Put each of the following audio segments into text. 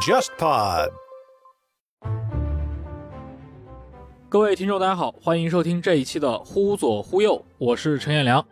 JustPod。各位听众，大家好，欢迎收听这一期的《忽左忽右》，我是陈彦良。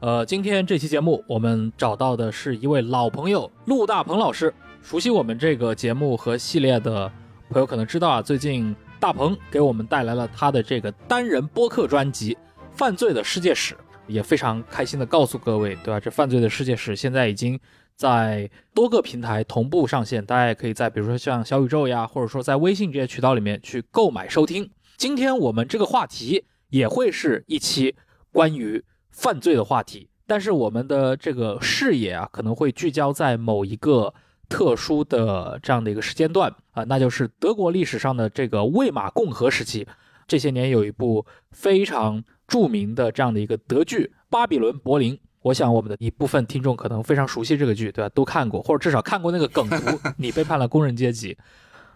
呃，今天这期节目我们找到的是一位老朋友陆大鹏老师。熟悉我们这个节目和系列的朋友可能知道啊，最近大鹏给我们带来了他的这个单人播客专辑《犯罪的世界史》，也非常开心的告诉各位，对吧？这《犯罪的世界史》现在已经在多个平台同步上线，大家也可以在比如说像小宇宙呀，或者说在微信这些渠道里面去购买收听。今天我们这个话题也会是一期关于犯罪的话题，但是我们的这个视野啊，可能会聚焦在某一个特殊的这样的一个时间段啊，那就是德国历史上的这个魏玛共和时期。这些年有一部非常著名的这样的一个德剧《巴比伦柏林》，我想我们的一部分听众可能非常熟悉这个剧，对吧？都看过，或者至少看过那个梗图。你背叛了工人阶级。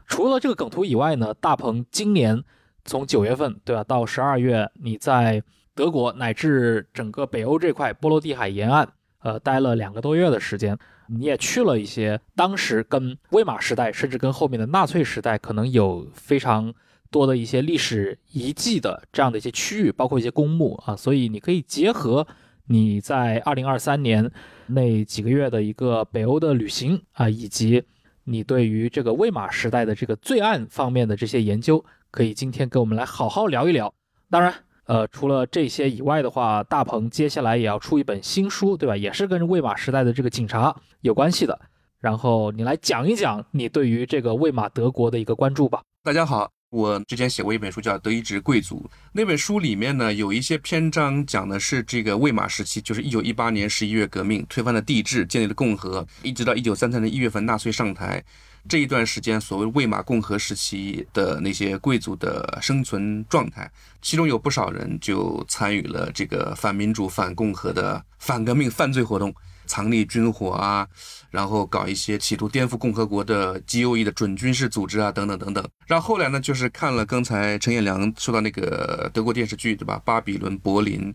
除了这个梗图以外呢，大鹏今年从九月份，对吧，到十二月，你在德国乃至整个北欧这块波罗的海沿岸，呃，待了两个多月的时间。你也去了一些当时跟威玛时代，甚至跟后面的纳粹时代可能有非常多的一些历史遗迹的这样的一些区域，包括一些公墓啊。所以你可以结合你在二零二三年那几个月的一个北欧的旅行啊，以及你对于这个魏玛时代的这个罪案方面的这些研究，可以今天跟我们来好好聊一聊。当然。呃，除了这些以外的话，大鹏接下来也要出一本新书，对吧？也是跟魏玛时代的这个警察有关系的。然后你来讲一讲你对于这个魏玛德国的一个关注吧。大家好，我之前写过一本书叫《德意志贵族》，那本书里面呢有一些篇章讲的是这个魏玛时期，就是一九一八年十一月革命推翻了帝制，建立了共和，一直到一九三三年一月份纳粹上台。这一段时间，所谓魏玛共和时期的那些贵族的生存状态，其中有不少人就参与了这个反民主、反共和的反革命犯罪活动，藏匿军火啊，然后搞一些企图颠覆共和国的 GOE 的准军事组织啊，等等等等。然后后来呢，就是看了刚才陈彦良说到那个德国电视剧，对吧？巴比伦柏林。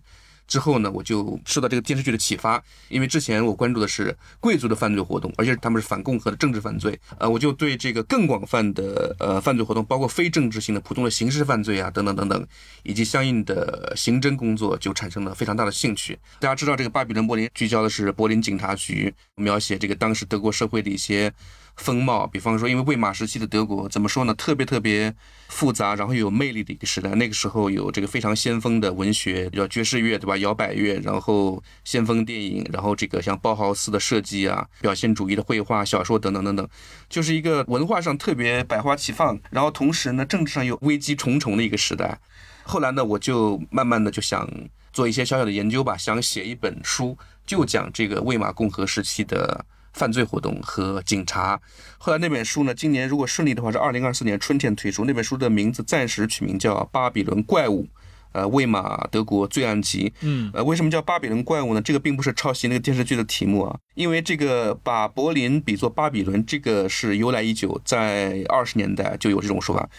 之后呢，我就受到这个电视剧的启发，因为之前我关注的是贵族的犯罪活动，而且他们是反共和的政治犯罪，呃，我就对这个更广泛的呃犯罪活动，包括非政治性的普通的刑事犯罪啊，等等等等，以及相应的刑侦工作，就产生了非常大的兴趣。大家知道，这个巴比伦柏林聚焦的是柏林警察局，描写这个当时德国社会的一些。风貌，比方说，因为魏玛时期的德国怎么说呢？特别特别复杂，然后又有魅力的一个时代。那个时候有这个非常先锋的文学，叫爵士乐，对吧？摇摆乐，然后先锋电影，然后这个像包豪斯的设计啊，表现主义的绘画、小说等等等等，就是一个文化上特别百花齐放，然后同时呢，政治上又危机重重的一个时代。后来呢，我就慢慢的就想做一些小小的研究吧，想写一本书，就讲这个魏玛共和时期的。犯罪活动和警察。后来那本书呢？今年如果顺利的话，是二零二四年春天推出。那本书的名字暂时取名叫《巴比伦怪物》，呃，魏玛德国罪案集。嗯，呃，为什么叫巴比伦怪物呢？这个并不是抄袭那个电视剧的题目啊，因为这个把柏林比作巴比伦，这个是由来已久，在二十年代就有这种说法。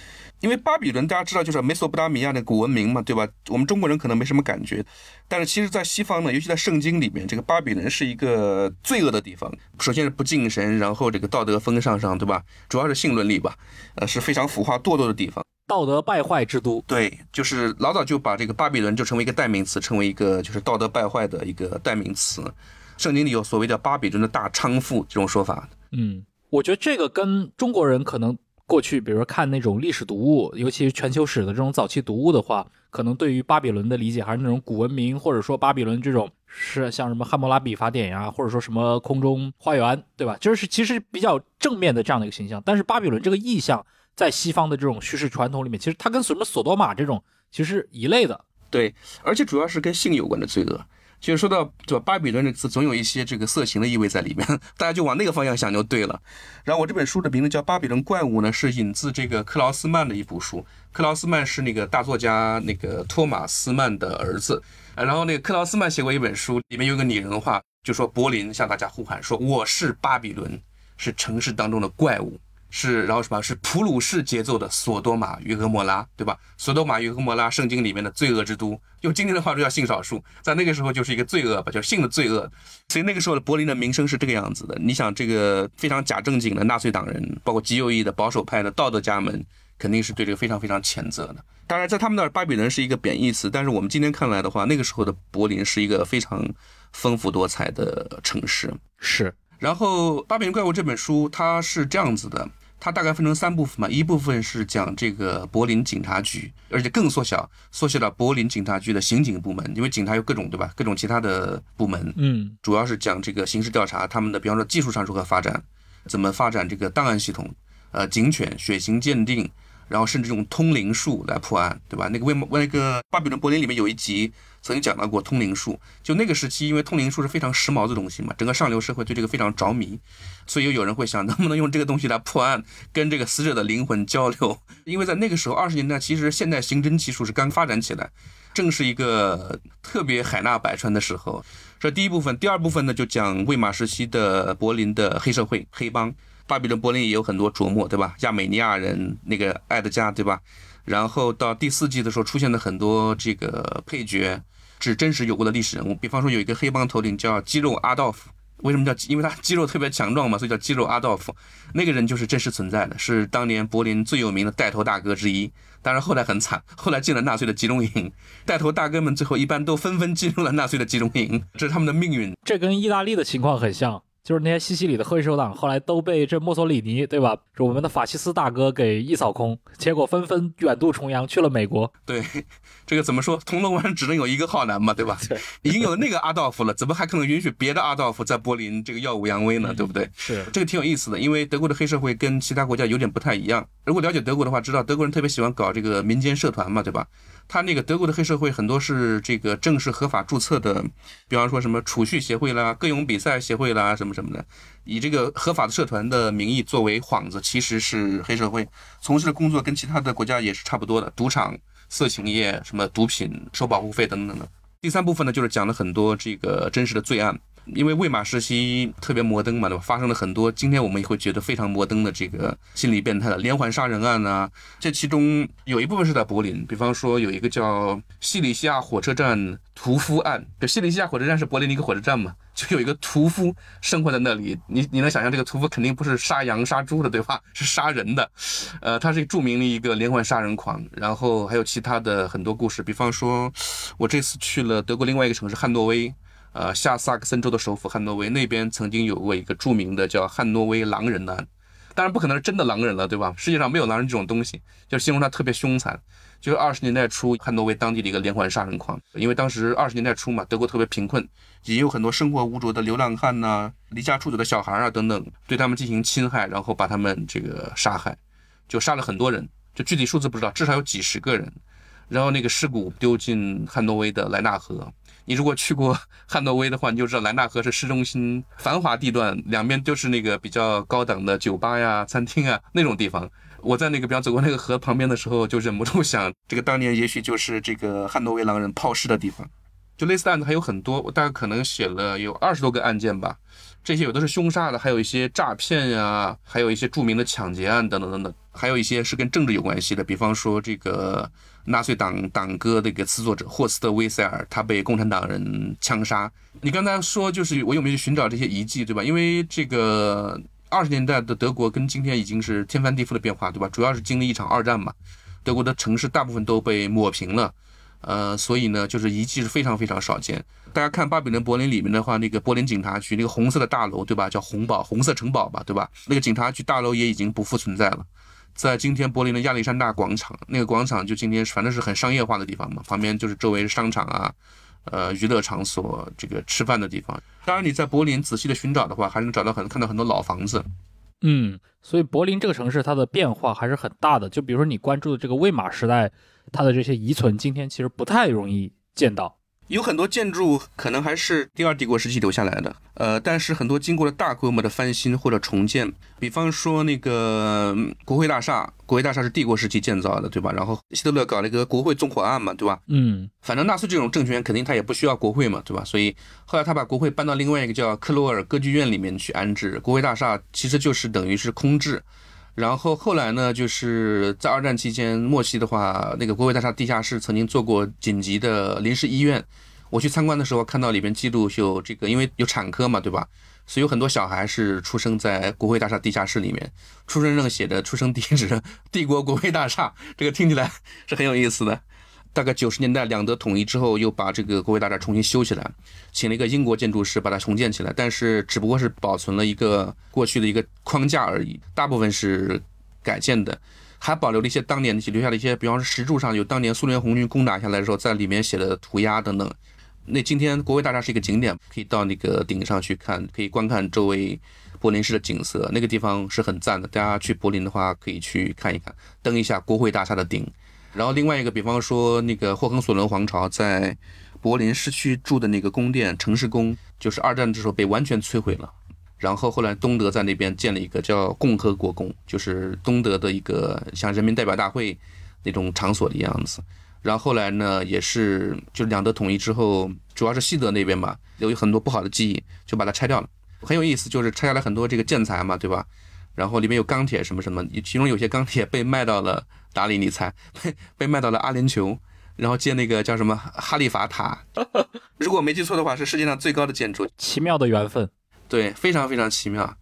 因为巴比伦大家知道就是美索不达米亚的古文明嘛，对吧？我们中国人可能没什么感觉，但是其实，在西方呢，尤其在圣经里面，这个巴比伦是一个罪恶的地方。首先是不敬神，然后这个道德风尚上，对吧？主要是性伦理吧，呃，是非常腐化堕落的地方，道德败坏之都。对，就是老早就把这个巴比伦就成为一个代名词，成为一个就是道德败坏的一个代名词。圣经里有所谓的巴比伦的大娼妇这种说法。嗯，我觉得这个跟中国人可能。过去，比如说看那种历史读物，尤其是全球史的这种早期读物的话，可能对于巴比伦的理解还是那种古文明，或者说巴比伦这种是像什么汉谟拉比法典呀，或者说什么空中花园，对吧？就是其实比较正面的这样的一个形象。但是巴比伦这个意象在西方的这种叙事传统里面，其实它跟什么索多玛这种其实一类的。对，而且主要是跟性有关的罪恶。其实说到这？巴比伦这个词总有一些这个色情的意味在里面，大家就往那个方向想就对了。然后我这本书的名字叫《巴比伦怪物》呢，是引自这个克劳斯曼的一部书。克劳斯曼是那个大作家那个托马斯曼的儿子。然后那个克劳斯曼写过一本书，里面有个拟人化，就说柏林向大家呼喊说：“我是巴比伦，是城市当中的怪物。”是，然后什么是普鲁士节奏的索多玛与俄摩拉，对吧？索多玛与俄摩拉，圣经里面的罪恶之都，用今天的话说叫性少数，在那个时候就是一个罪恶吧，就是性的罪恶。所以那个时候的柏林的名声是这个样子的。你想，这个非常假正经的纳粹党人，包括极右翼的保守派的道德家们，肯定是对这个非常非常谴责的。当然，在他们那儿，巴比伦是一个贬义词，但是我们今天看来的话，那个时候的柏林是一个非常丰富多彩的城市。是。然后《巴比伦怪物》这本书它是这样子的。它大概分成三部分嘛，一部分是讲这个柏林警察局，而且更缩小，缩小到柏林警察局的刑警部门，因为警察有各种对吧，各种其他的部门，嗯，主要是讲这个刑事调查，他们的比方说技术上如何发展，怎么发展这个档案系统，呃，警犬、血型鉴定。然后甚至用通灵术来破案，对吧？那个为那个巴比伦柏林里面有一集曾经讲到过通灵术，就那个时期，因为通灵术是非常时髦的东西嘛，整个上流社会对这个非常着迷，所以又有人会想，能不能用这个东西来破案，跟这个死者的灵魂交流？因为在那个时候，二十年代，其实现代刑侦技术是刚发展起来，正是一个特别海纳百川的时候。这第一部分，第二部分呢，就讲魏玛时期的柏林的黑社会、黑帮。巴比伦柏林也有很多琢磨，对吧？亚美尼亚人那个艾德加，对吧？然后到第四季的时候，出现了很多这个配角，是真实有过的历史人物。比方说，有一个黑帮头领叫肌肉阿道夫。为什么叫？因为他肌肉特别强壮嘛，所以叫肌肉阿道夫。那个人就是真实存在的，是当年柏林最有名的带头大哥之一。当然后来很惨，后来进了纳粹的集中营。带头大哥们最后一般都纷纷进入了纳粹的集中营，这是他们的命运。这跟意大利的情况很像。就是那些西西里的黑手党，后来都被这墨索里尼，对吧？是我们的法西斯大哥给一扫空，结果纷纷远渡重洋去了美国。对，这个怎么说？铜锣湾只能有一个浩南嘛，对吧？对，已经有那个阿道夫了，怎么还可能允许别的阿道夫在柏林这个耀武扬威呢？对不对？是，这个挺有意思的，因为德国的黑社会跟其他国家有点不太一样。如果了解德国的话，知道德国人特别喜欢搞这个民间社团嘛，对吧？他那个德国的黑社会很多是这个正式合法注册的，比方说什么储蓄协会啦、歌咏比赛协会啦什么什么的，以这个合法的社团的名义作为幌子，其实是黑社会从事的工作跟其他的国家也是差不多的，赌场、色情业、什么毒品收保护费等等的。第三部分呢，就是讲了很多这个真实的罪案。因为魏玛时期特别摩登嘛，对吧？发生了很多今天我们也会觉得非常摩登的这个心理变态的连环杀人案啊。这其中有一部分是在柏林，比方说有一个叫西里西亚火车站屠夫案。就西里西亚火车站是柏林的一个火车站嘛，就有一个屠夫生活在那里。你你能想象这个屠夫肯定不是杀羊杀猪的，对吧？是杀人的。呃，他是著名的一个连环杀人狂。然后还有其他的很多故事，比方说，我这次去了德国另外一个城市汉诺威。呃，下萨克森州的首府汉诺威那边曾经有过一个著名的叫汉诺威狼人案，当然不可能是真的狼人了，对吧？世界上没有狼人这种东西，就形容他特别凶残。就是二十年代初汉诺威当地的一个连环杀人狂，因为当时二十年代初嘛，德国特别贫困，也有很多生活无着的流浪汉呐、离家出走的小孩啊等等，对他们进行侵害，然后把他们这个杀害，就杀了很多人，就具体数字不知道，至少有几十个人，然后那个尸骨丢进汉诺威的莱纳河。你如果去过 汉诺威的话，你就知道莱纳河是市中心繁华地段，两边都是那个比较高档的酒吧呀、餐厅啊那种地方。我在那个比方走过那个河旁边的时候，就忍不住想，这个当年也许就是这个汉诺威狼人抛尸的地方。就类似的案子还有很多，我大概可能写了有二十多个案件吧。这些有的是凶杀的，还有一些诈骗呀，还有一些著名的抢劫案等等等等，还有一些是跟政治有关系的，比方说这个。纳粹党党歌的一个词作者霍斯特·威塞尔，他被共产党人枪杀。你刚才说，就是我有没有去寻找这些遗迹，对吧？因为这个二十年代的德国跟今天已经是天翻地覆的变化，对吧？主要是经历一场二战嘛，德国的城市大部分都被抹平了，呃，所以呢，就是遗迹是非常非常少见。大家看巴比伦柏林里面的话，那个柏林警察局那个红色的大楼，对吧？叫红堡红色城堡吧，对吧？那个警察局大楼也已经不复存在了。在今天柏林的亚历山大广场，那个广场就今天反正是很商业化的地方嘛，旁边就是周围商场啊，呃，娱乐场所，这个吃饭的地方。当然你在柏林仔细的寻找的话，还能找到很看到很多老房子。嗯，所以柏林这个城市它的变化还是很大的。就比如说你关注的这个魏玛时代，它的这些遗存，今天其实不太容易见到。有很多建筑可能还是第二帝国时期留下来的，呃，但是很多经过了大规模的翻新或者重建，比方说那个国会大厦，国会大厦是帝国时期建造的，对吧？然后希特勒搞了一个国会纵火案嘛，对吧？嗯，反正纳粹这种政权肯定他也不需要国会嘛，对吧？所以后来他把国会搬到另外一个叫克罗尔歌剧院里面去安置，国会大厦其实就是等于是空置。然后后来呢，就是在二战期间，莫西的话，那个国会大厦地下室曾经做过紧急的临时医院。我去参观的时候，看到里边记录有这个，因为有产科嘛，对吧？所以有很多小孩是出生在国会大厦地下室里面，出生证写着出生地址“帝国国会大厦”，这个听起来是很有意思的。大概九十年代两德统一之后，又把这个国会大厦重新修起来，请了一个英国建筑师把它重建起来，但是只不过是保存了一个过去的一个框架而已，大部分是改建的，还保留了一些当年的留下的一些，比方说石柱上有当年苏联红军攻打下来的时候在里面写的涂鸦等等。那今天国会大厦是一个景点，可以到那个顶上去看，可以观看周围柏林市的景色，那个地方是很赞的。大家去柏林的话，可以去看一看，登一下国会大厦的顶。然后另外一个，比方说那个霍亨索伦皇朝在柏林市区住的那个宫殿城市宫，就是二战的时候被完全摧毁了。然后后来东德在那边建了一个叫共和国宫，就是东德的一个像人民代表大会那种场所的样子。然后后来呢，也是就两德统一之后，主要是西德那边吧，有很多不好的记忆，就把它拆掉了。很有意思，就是拆下来很多这个建材嘛，对吧？然后里面有钢铁什么什么，其中有些钢铁被卖到了哪里？你猜？被被卖到了阿联酋，然后建那个叫什么哈利法塔。如果没记错的话，是世界上最高的建筑。奇妙的缘分，对，非常非常奇妙。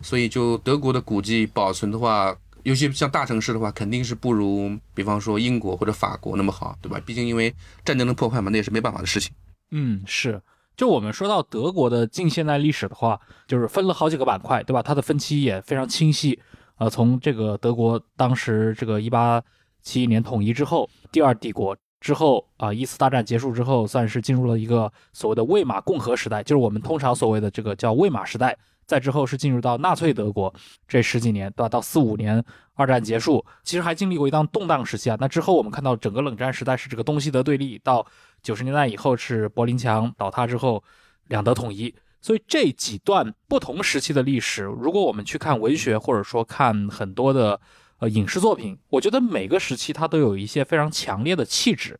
所以就德国的古迹保存的话。尤其像大城市的话，肯定是不如，比方说英国或者法国那么好，对吧？毕竟因为战争的破坏嘛，那也是没办法的事情。嗯，是。就我们说到德国的近现代历史的话，就是分了好几个板块，对吧？它的分期也非常清晰。呃，从这个德国当时这个一八七一年统一之后，第二帝国之后啊，一次大战结束之后，算是进入了一个所谓的魏玛共和时代，就是我们通常所谓的这个叫魏玛时代。再之后是进入到纳粹德国这十几年，对吧？到四五年二战结束，其实还经历过一段动荡时期啊。那之后我们看到整个冷战时代是这个东西德对立，到九十年代以后是柏林墙倒塌之后两德统一。所以这几段不同时期的历史，如果我们去看文学或者说看很多的呃影视作品，我觉得每个时期它都有一些非常强烈的气质。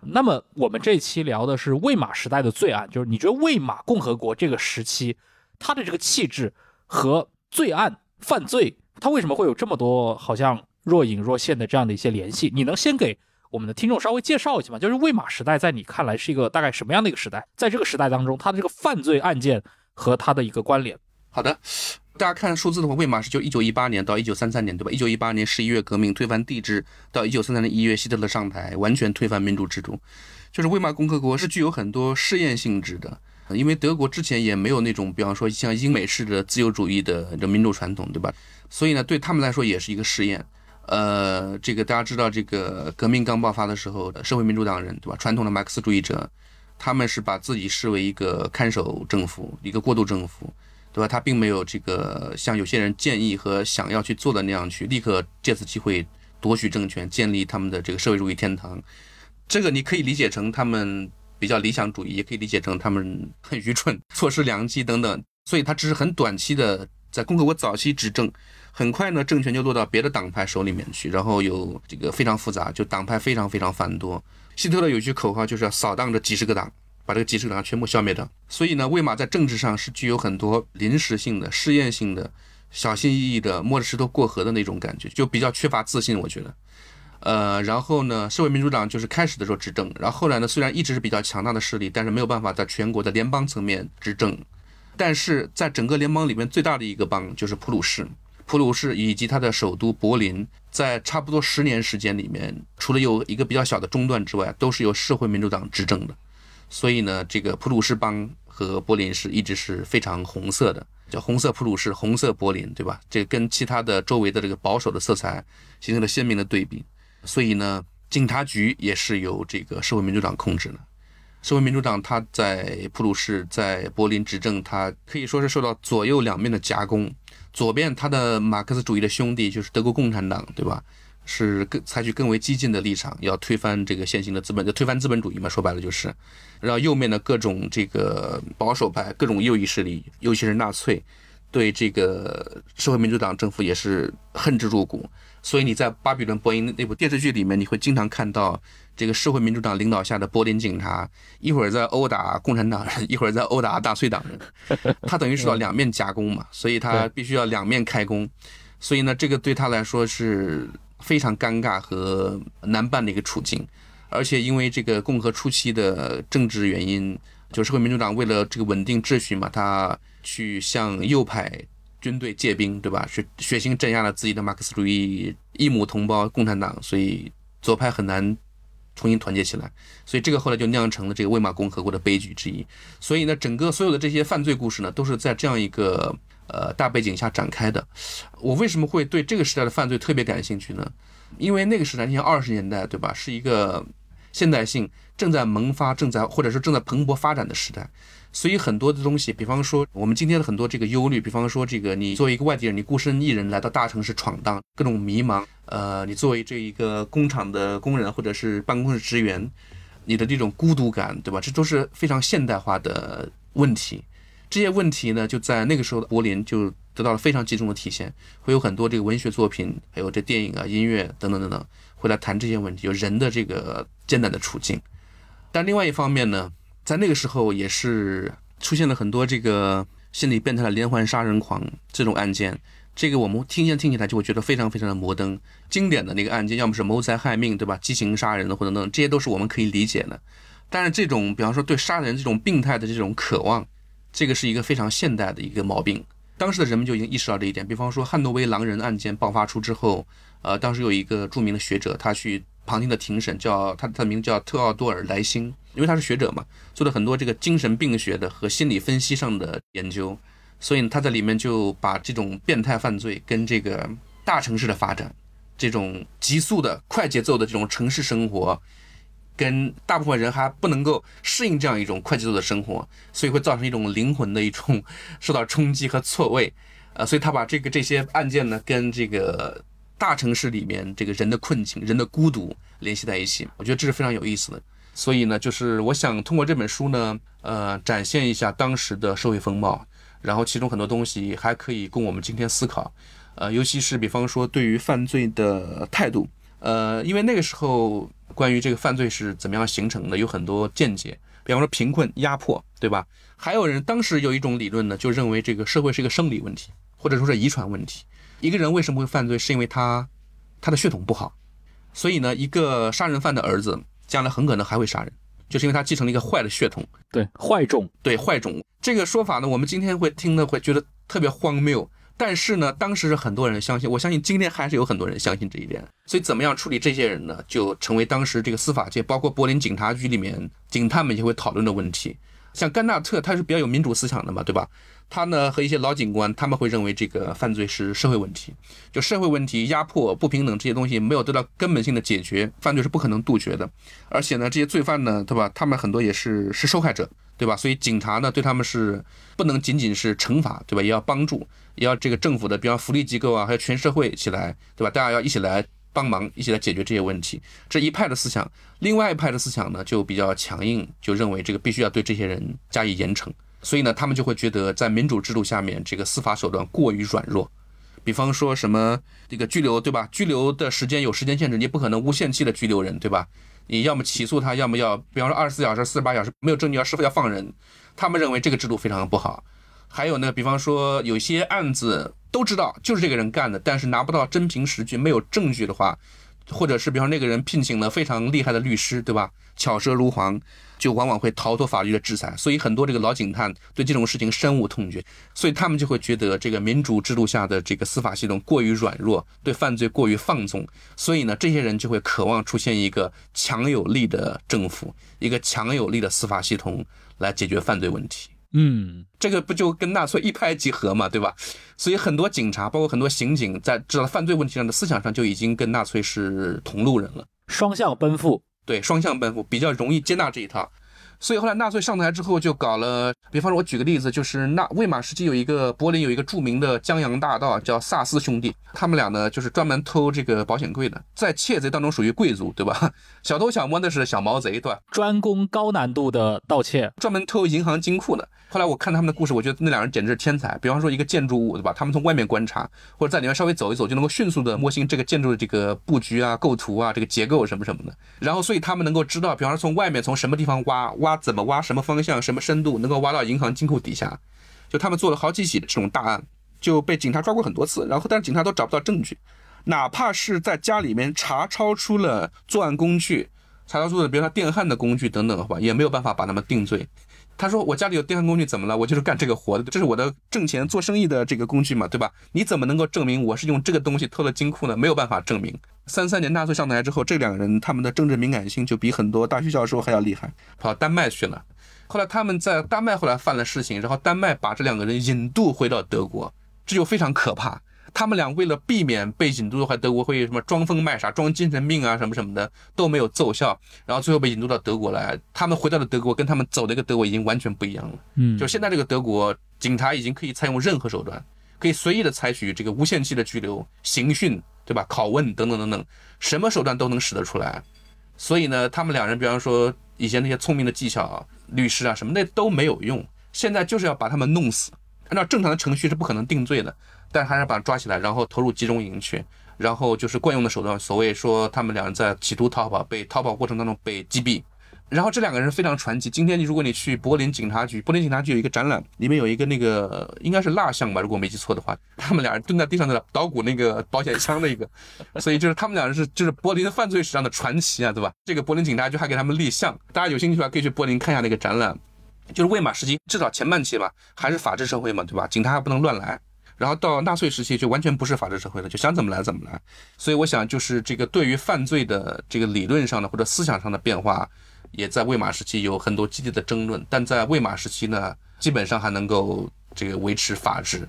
那么我们这期聊的是魏玛时代的罪案，就是你觉得魏玛共和国这个时期？它的这个气质和罪案犯罪，它为什么会有这么多好像若隐若现的这样的一些联系？你能先给我们的听众稍微介绍一下吗？就是魏玛时代在你看来是一个大概什么样的一个时代？在这个时代当中，它的这个犯罪案件和它的一个关联。好的，大家看数字的话，魏玛是就一九一八年到一九三三年，对吧？一九一八年十一月革命推翻帝制，到一九三三年一月希特勒上台，完全推翻民主制度，就是魏玛共和国是具有很多试验性质的。因为德国之前也没有那种，比方说像英美式的自由主义的这民主传统，对吧？所以呢，对他们来说也是一个试验。呃，这个大家知道，这个革命刚爆发的时候，社会民主党人，对吧？传统的马克思主义者，他们是把自己视为一个看守政府，一个过渡政府，对吧？他并没有这个像有些人建议和想要去做的那样，去立刻借此机会夺取政权，建立他们的这个社会主义天堂。这个你可以理解成他们。比较理想主义，也可以理解成他们很愚蠢、错失良机等等，所以他只是很短期的在共和国早期执政，很快呢政权就落到别的党派手里面去，然后有这个非常复杂，就党派非常非常繁多。希特勒有句口号就是要扫荡这几十个党，把这个几十个党全部消灭掉。所以呢，魏玛在政治上是具有很多临时性的、试验性的、小心翼翼的摸着石头过河的那种感觉，就比较缺乏自信，我觉得。呃，然后呢，社会民主党就是开始的时候执政，然后后来呢，虽然一直是比较强大的势力，但是没有办法在全国的联邦层面执政。但是在整个联邦里面，最大的一个邦就是普鲁士，普鲁士以及它的首都柏林，在差不多十年时间里面，除了有一个比较小的中断之外，都是由社会民主党执政的。所以呢，这个普鲁士邦和柏林是一直是非常红色的，叫红色普鲁士，红色柏林，对吧？这跟其他的周围的这个保守的色彩形成了鲜明的对比。所以呢，警察局也是由这个社会民主党控制的。社会民主党他在普鲁士、在柏林执政，他可以说是受到左右两面的夹攻。左边他的马克思主义的兄弟就是德国共产党，对吧？是更采取更为激进的立场，要推翻这个现行的资本，就推翻资本主义嘛。说白了就是。然后右面的各种这个保守派、各种右翼势力，尤其是纳粹，对这个社会民主党政府也是恨之入骨。所以你在《巴比伦波音》那部电视剧里面，你会经常看到这个社会民主党领导下的柏林警察，一会儿在殴打共产党人，一会儿在殴打纳粹党人，他等于是要两面夹攻嘛，所以他必须要两面开弓。所以呢，这个对他来说是非常尴尬和难办的一个处境。而且因为这个共和初期的政治原因，就社会民主党为了这个稳定秩序嘛，他去向右派军队借兵，对吧？血血腥镇压了自己的马克思主义异母同胞共产党，所以左派很难重新团结起来。所以这个后来就酿成了这个魏玛共和国的悲剧之一。所以呢，整个所有的这些犯罪故事呢，都是在这样一个呃大背景下展开的。我为什么会对这个时代的犯罪特别感兴趣呢？因为那个时代，你像二十年代，对吧？是一个现代性正在萌发、正在或者说正在蓬勃发展的时代，所以很多的东西，比方说我们今天的很多这个忧虑，比方说这个你作为一个外地人，你孤身一人来到大城市闯荡，各种迷茫，呃，你作为这一个工厂的工人或者是办公室职员，你的这种孤独感，对吧？这都是非常现代化的问题。这些问题呢，就在那个时候的柏林就得到了非常集中的体现，会有很多这个文学作品，还有这电影啊、音乐等等等等，会来谈这些问题，有人的这个艰难的处境。但另外一方面呢，在那个时候也是出现了很多这个心理变态的连环杀人狂这种案件。这个我们听现在听起来就会觉得非常非常的摩登。经典的那个案件，要么是谋财害命，对吧？激情杀人的或者等等，这些都是我们可以理解的。但是这种，比方说对杀人这种病态的这种渴望，这个是一个非常现代的一个毛病。当时的人们就已经意识到这一点。比方说汉诺威狼人案件爆发出之后，呃，当时有一个著名的学者，他去旁听的庭审，叫他他的名叫特奥多尔莱辛，因为他是学者嘛，做了很多这个精神病学的和心理分析上的研究，所以他在里面就把这种变态犯罪跟这个大城市的发展，这种急速的快节奏的这种城市生活。跟大部分人还不能够适应这样一种快节奏的生活，所以会造成一种灵魂的一种受到冲击和错位，呃，所以他把这个这些案件呢，跟这个大城市里面这个人的困境、人的孤独联系在一起，我觉得这是非常有意思的。所以呢，就是我想通过这本书呢，呃，展现一下当时的社会风貌，然后其中很多东西还可以供我们今天思考，呃，尤其是比方说对于犯罪的态度，呃，因为那个时候。关于这个犯罪是怎么样形成的，有很多见解。比方说贫困、压迫，对吧？还有人当时有一种理论呢，就认为这个社会是一个生理问题，或者说是遗传问题。一个人为什么会犯罪，是因为他他的血统不好。所以呢，一个杀人犯的儿子将来很可能还会杀人，就是因为他继承了一个坏的血统。对，坏种，对坏种。这个说法呢，我们今天会听的会觉得特别荒谬。但是呢，当时是很多人相信，我相信今天还是有很多人相信这一点。所以，怎么样处理这些人呢？就成为当时这个司法界，包括柏林警察局里面警探们也会讨论的问题。像甘纳特，他是比较有民主思想的嘛，对吧？他呢和一些老警官，他们会认为这个犯罪是社会问题，就社会问题、压迫、不平等这些东西没有得到根本性的解决，犯罪是不可能杜绝的。而且呢，这些罪犯呢，对吧？他们很多也是是受害者。对吧？所以警察呢，对他们是不能仅仅是惩罚，对吧？也要帮助，也要这个政府的，比方福利机构啊，还有全社会起来，对吧？大家要一起来帮忙，一起来解决这些问题。这一派的思想，另外一派的思想呢，就比较强硬，就认为这个必须要对这些人加以严惩。所以呢，他们就会觉得在民主制度下面，这个司法手段过于软弱。比方说什么这个拘留，对吧？拘留的时间有时间限制，你不可能无限期的拘留人，对吧？你要么起诉他，要么要，比方说二十四小时、四十八小时没有证据，要是否要放人？他们认为这个制度非常不好。还有呢，比方说有些案子都知道就是这个人干的，但是拿不到真凭实据，没有证据的话。或者是比方那个人聘请了非常厉害的律师，对吧？巧舌如簧，就往往会逃脱法律的制裁。所以很多这个老警探对这种事情深恶痛绝，所以他们就会觉得这个民主制度下的这个司法系统过于软弱，对犯罪过于放纵。所以呢，这些人就会渴望出现一个强有力的政府，一个强有力的司法系统来解决犯罪问题。嗯，这个不就跟纳粹一拍即合嘛，对吧？所以很多警察，包括很多刑警，在知道犯罪问题上的思想上就已经跟纳粹是同路人了，双向奔赴。对，双向奔赴，比较容易接纳这一套。所以后来纳粹上台之后，就搞了，比方说，我举个例子，就是纳魏玛时期有一个柏林有一个著名的江洋大盗叫萨斯兄弟，他们俩呢就是专门偷这个保险柜的，在窃贼当中属于贵族，对吧？小偷小摸的是小毛贼，对吧？专攻高难度的盗窃，专门偷银行金库的。后来我看他们的故事，我觉得那两人简直是天才。比方说一个建筑物，对吧？他们从外面观察，或者在里面稍微走一走，就能够迅速的摸清这个建筑的这个布局啊、构图啊、这个结构什么什么的。然后，所以他们能够知道，比方说从外面从什么地方挖，挖怎么挖，什么方向、什么深度，能够挖到银行金库底下。就他们做了好几起这种大案，就被警察抓过很多次，然后但是警察都找不到证据，哪怕是在家里面查抄出了作案工具，查抄出了比如说电焊的工具等等的话，也没有办法把他们定罪。他说：“我家里有电焊工具，怎么了？我就是干这个活的，这是我的挣钱做生意的这个工具嘛，对吧？你怎么能够证明我是用这个东西偷了金库呢？没有办法证明。三三年纳粹上台之后，这两个人他们的政治敏感性就比很多大学教授还要厉害，跑到丹麦去了。后来他们在丹麦后来犯了事情，然后丹麦把这两个人引渡回到德国，这就非常可怕。”他们俩为了避免被引渡的话，德国会什么装疯卖傻、装精神病啊什么什么的都没有奏效，然后最后被引渡到德国来。他们回到了德国，跟他们走的一个德国已经完全不一样了。嗯，就现在这个德国，警察已经可以采用任何手段，可以随意的采取这个无限期的拘留、刑讯，对吧？拷问等等等等，什么手段都能使得出来。所以呢，他们两人，比方说以前那些聪明的技巧、律师啊什么那都没有用，现在就是要把他们弄死。按照正常的程序是不可能定罪的。但还是把他抓起来，然后投入集中营去，然后就是惯用的手段，所谓说他们两人在企图逃跑，被逃跑过程当中被击毙。然后这两个人非常传奇。今天你如果你去柏林警察局，柏林警察局有一个展览，里面有一个那个应该是蜡像吧，如果没记错的话，他们俩人蹲在地上在捣鼓那个保险箱的一个，所以就是他们两人是就是柏林的犯罪史上的传奇啊，对吧？这个柏林警察局还给他们立像，大家有兴趣的话可以去柏林看一下那个展览。就是魏玛时期至少前半期吧，还是法治社会嘛，对吧？警察还不能乱来。然后到纳粹时期就完全不是法治社会了，就想怎么来怎么来。所以我想，就是这个对于犯罪的这个理论上的或者思想上的变化，也在魏玛时期有很多激烈的争论。但在魏玛时期呢，基本上还能够这个维持法治，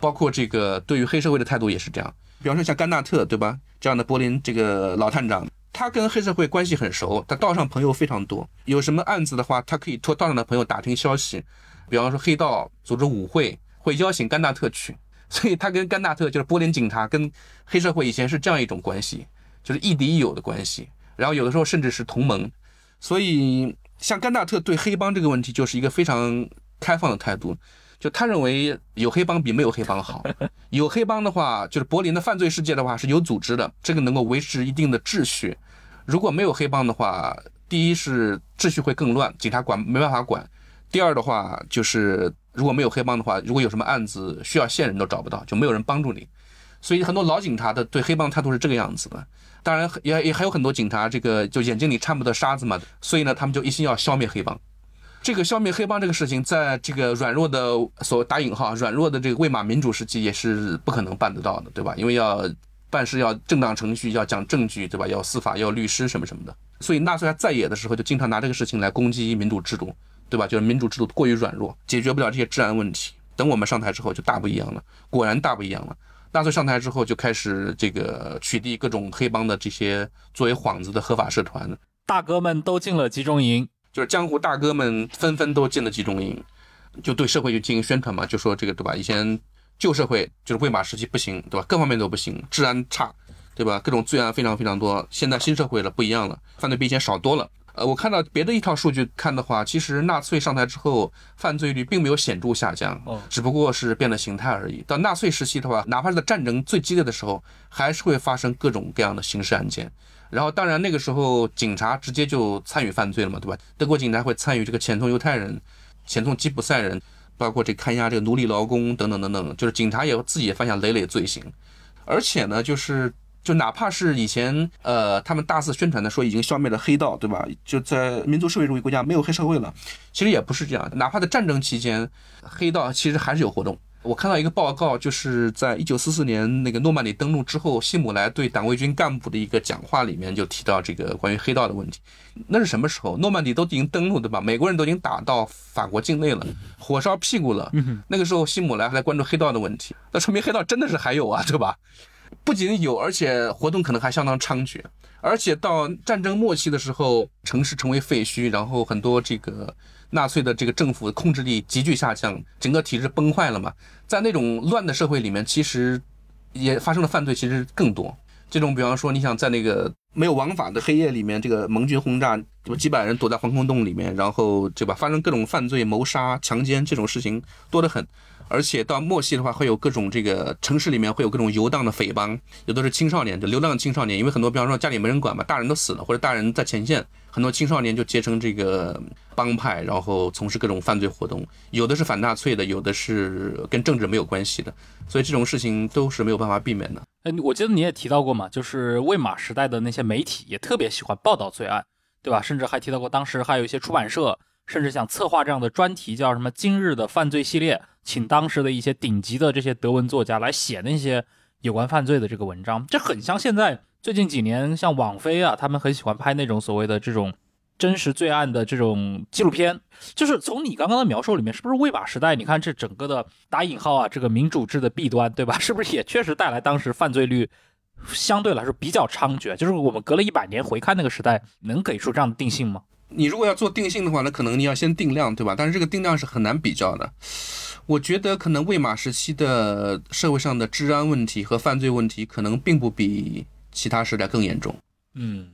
包括这个对于黑社会的态度也是这样。比方说像甘纳特，对吧？这样的柏林这个老探长，他跟黑社会关系很熟，他道上朋友非常多。有什么案子的话，他可以托道上的朋友打听消息。比方说黑道组织舞会。会邀请甘纳特去，所以他跟甘纳特就是柏林警察跟黑社会以前是这样一种关系，就是亦敌亦友的关系。然后有的时候甚至是同盟。所以像甘纳特对黑帮这个问题就是一个非常开放的态度，就他认为有黑帮比没有黑帮好。有黑帮的话，就是柏林的犯罪世界的话是有组织的，这个能够维持一定的秩序。如果没有黑帮的话，第一是秩序会更乱，警察管没办法管；第二的话就是。如果没有黑帮的话，如果有什么案子需要线人都找不到，就没有人帮助你。所以很多老警察的对黑帮态度是这个样子的。当然也也还有很多警察，这个就眼睛里掺不得沙子嘛。所以呢，他们就一心要消灭黑帮。这个消灭黑帮这个事情，在这个软弱的所谓打引号软弱的这个魏玛民主时期也是不可能办得到的，对吧？因为要办事要正当程序，要讲证据，对吧？要司法，要律师什么什么的。所以纳粹还在野的时候，就经常拿这个事情来攻击民主制度。对吧？就是民主制度过于软弱，解决不了这些治安问题。等我们上台之后，就大不一样了。果然大不一样了。纳粹上台之后，就开始这个取缔各种黑帮的这些作为幌子的合法社团。大哥们都进了集中营，就是江湖大哥们纷纷都进了集中营，就对社会就进行宣传嘛，就说这个对吧？以前旧社会就是魏玛时期不行，对吧？各方面都不行，治安差，对吧？各种罪案非常非常多。现在新社会了，不一样了，犯罪比以前少多了。呃，我看到别的一套数据看的话，其实纳粹上台之后，犯罪率并没有显著下降，只不过是变了形态而已。到纳粹时期的话，哪怕是在战争最激烈的时候，还是会发生各种各样的刑事案件。然后，当然那个时候警察直接就参与犯罪了嘛，对吧？德国警察会参与这个遣送犹太人、遣送吉普赛人，包括这看押这个奴隶劳工等等等等，就是警察也自己也犯下累累罪行，而且呢，就是。就哪怕是以前，呃，他们大肆宣传的说已经消灭了黑道，对吧？就在民族社会主义国家没有黑社会了，其实也不是这样。哪怕在战争期间，黑道其实还是有活动。我看到一个报告，就是在一九四四年那个诺曼底登陆之后，希姆莱对党卫军干部的一个讲话里面就提到这个关于黑道的问题。那是什么时候？诺曼底都已经登陆，对吧？美国人都已经打到法国境内了，火烧屁股了。那个时候，希姆莱还在关注黑道的问题，那说明黑道真的是还有啊，对吧？不仅有，而且活动可能还相当猖獗。而且到战争末期的时候，城市成为废墟，然后很多这个纳粹的这个政府控制力急剧下降，整个体制崩坏了嘛。在那种乱的社会里面，其实也发生了犯罪，其实更多。这种比方说，你想在那个没有王法的黑夜里面，这个盟军轰炸，有几百人躲在防空洞里面，然后对吧，发生各种犯罪、谋杀、强奸这种事情多得很。而且到末期的话，会有各种这个城市里面会有各种游荡的匪帮，有的是青少年，就流浪的青少年，因为很多比方说家里没人管嘛，大人都死了，或者大人在前线，很多青少年就结成这个帮派，然后从事各种犯罪活动，有的是反纳粹的，有的是跟政治没有关系的，所以这种事情都是没有办法避免的。哎，我记得你也提到过嘛，就是魏玛时代的那些媒体也特别喜欢报道罪案，对吧？甚至还提到过当时还有一些出版社。甚至想策划这样的专题，叫什么“今日的犯罪系列”，请当时的一些顶级的这些德文作家来写那些有关犯罪的这个文章。这很像现在最近几年，像网飞啊，他们很喜欢拍那种所谓的这种真实罪案的这种纪录片。就是从你刚刚的描述里面，是不是魏玛时代？你看这整个的打引号啊，这个民主制的弊端，对吧？是不是也确实带来当时犯罪率相对来说比较猖獗？就是我们隔了一百年回看那个时代，能给出这样的定性吗？你如果要做定性的话，那可能你要先定量，对吧？但是这个定量是很难比较的。我觉得可能魏玛时期的社会上的治安问题和犯罪问题，可能并不比其他时代更严重。嗯，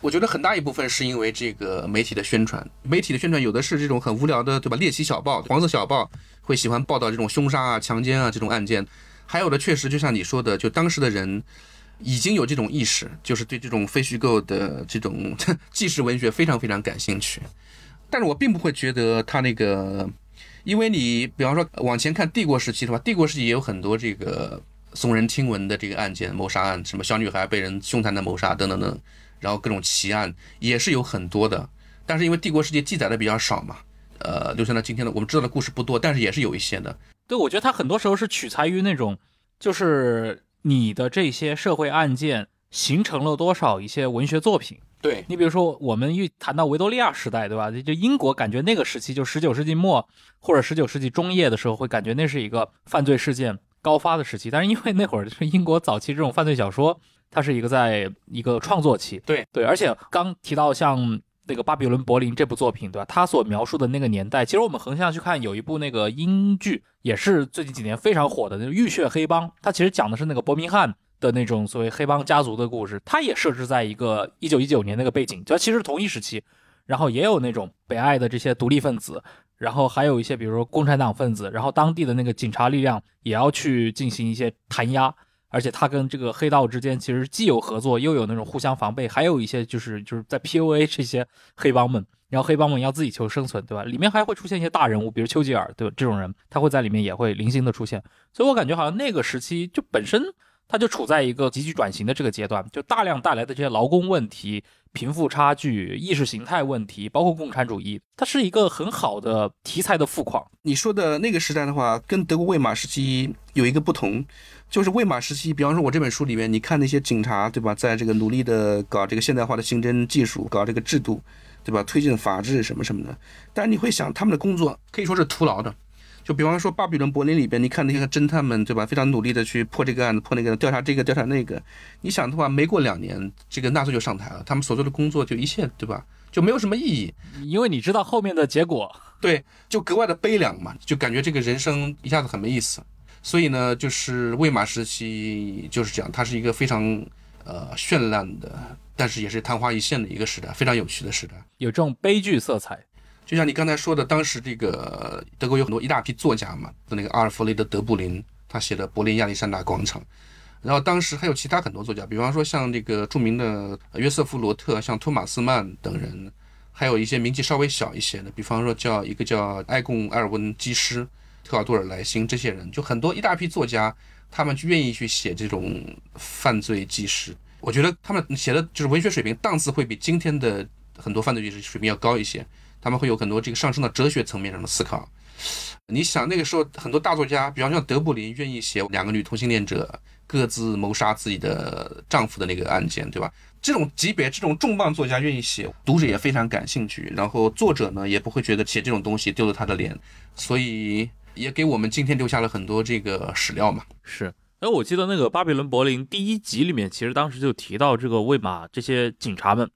我觉得很大一部分是因为这个媒体的宣传，媒体的宣传有的是这种很无聊的，对吧？猎奇小报、黄色小报会喜欢报道这种凶杀啊、强奸啊这种案件，还有的确实就像你说的，就当时的人。已经有这种意识，就是对这种非虚构的这种 纪实文学非常非常感兴趣。但是我并不会觉得他那个，因为你比方说往前看帝国时期的话，帝国时期也有很多这个耸人听闻的这个案件、谋杀案，什么小女孩被人凶残的谋杀等等等，然后各种奇案也是有很多的。但是因为帝国时期记载的比较少嘛，呃，留下了今天的我们知道的故事不多，但是也是有一些的。对，我觉得它很多时候是取材于那种，就是。你的这些社会案件形成了多少一些文学作品？对你，比如说我们一谈到维多利亚时代，对吧？就英国，感觉那个时期就十九世纪末或者十九世纪中叶的时候，会感觉那是一个犯罪事件高发的时期。但是因为那会儿是英国早期这种犯罪小说，它是一个在一个创作期。对对，而且刚提到像那个《巴比伦柏林》这部作品，对吧？它所描述的那个年代，其实我们横向去看，有一部那个英剧。也是最近几年非常火的那个《浴血黑帮》，它其实讲的是那个伯明翰的那种所谓黑帮家族的故事。它也设置在一个一九一九年那个背景，就其实同一时期。然后也有那种北爱的这些独立分子，然后还有一些比如说共产党分子，然后当地的那个警察力量也要去进行一些弹压。而且他跟这个黑道之间其实既有合作，又有那种互相防备，还有一些就是就是在 PUA 这些黑帮们。然后黑帮们要自己求生存，对吧？里面还会出现一些大人物，比如丘吉尔，对吧？这种人他会在里面也会零星的出现。所以我感觉好像那个时期就本身他就处在一个急剧转型的这个阶段，就大量带来的这些劳工问题、贫富差距、意识形态问题，包括共产主义，它是一个很好的题材的富矿。你说的那个时代的话，跟德国魏玛时期有一个不同，就是魏玛时期，比方说我这本书里面，你看那些警察，对吧？在这个努力的搞这个现代化的刑侦技术，搞这个制度。对吧？推进法治什么什么的，但是你会想，他们的工作可以说是徒劳的。就比方说《巴比伦柏林》里边，你看那些侦探们，对吧？非常努力的去破这个案子，破那个，调查这个，调查那个。你想的话，没过两年，这个纳粹就上台了，他们所做的工作就一切，对吧？就没有什么意义，因为你知道后面的结果，对，就格外的悲凉嘛，就感觉这个人生一下子很没意思。所以呢，就是魏玛时期就是这样，它是一个非常呃绚烂的。但是也是昙花一现的一个时代，非常有趣的时代，有这种悲剧色彩。就像你刚才说的，当时这个德国有很多一大批作家嘛，的那个阿尔弗雷德·德布林，他写的《柏林亚历山大广场》。然后当时还有其他很多作家，比方说像这个著名的约瑟夫·罗特，像托马斯曼等人，还有一些名气稍微小一些的，比方说叫一个叫埃贡·埃尔温基施、特尔多尔莱辛这些人，就很多一大批作家，他们就愿意去写这种犯罪纪实。我觉得他们写的就是文学水平档次会比今天的很多犯罪纪实水平要高一些，他们会有很多这个上升到哲学层面上的思考。你想那个时候很多大作家，比方像德布林，愿意写两个女同性恋者各自谋杀自己的丈夫的那个案件，对吧？这种级别、这种重磅作家愿意写，读者也非常感兴趣，然后作者呢也不会觉得写这种东西丢了他的脸，所以也给我们今天留下了很多这个史料嘛。是。哎，我记得那个《巴比伦柏林》第一集里面，其实当时就提到这个魏玛这些警察们，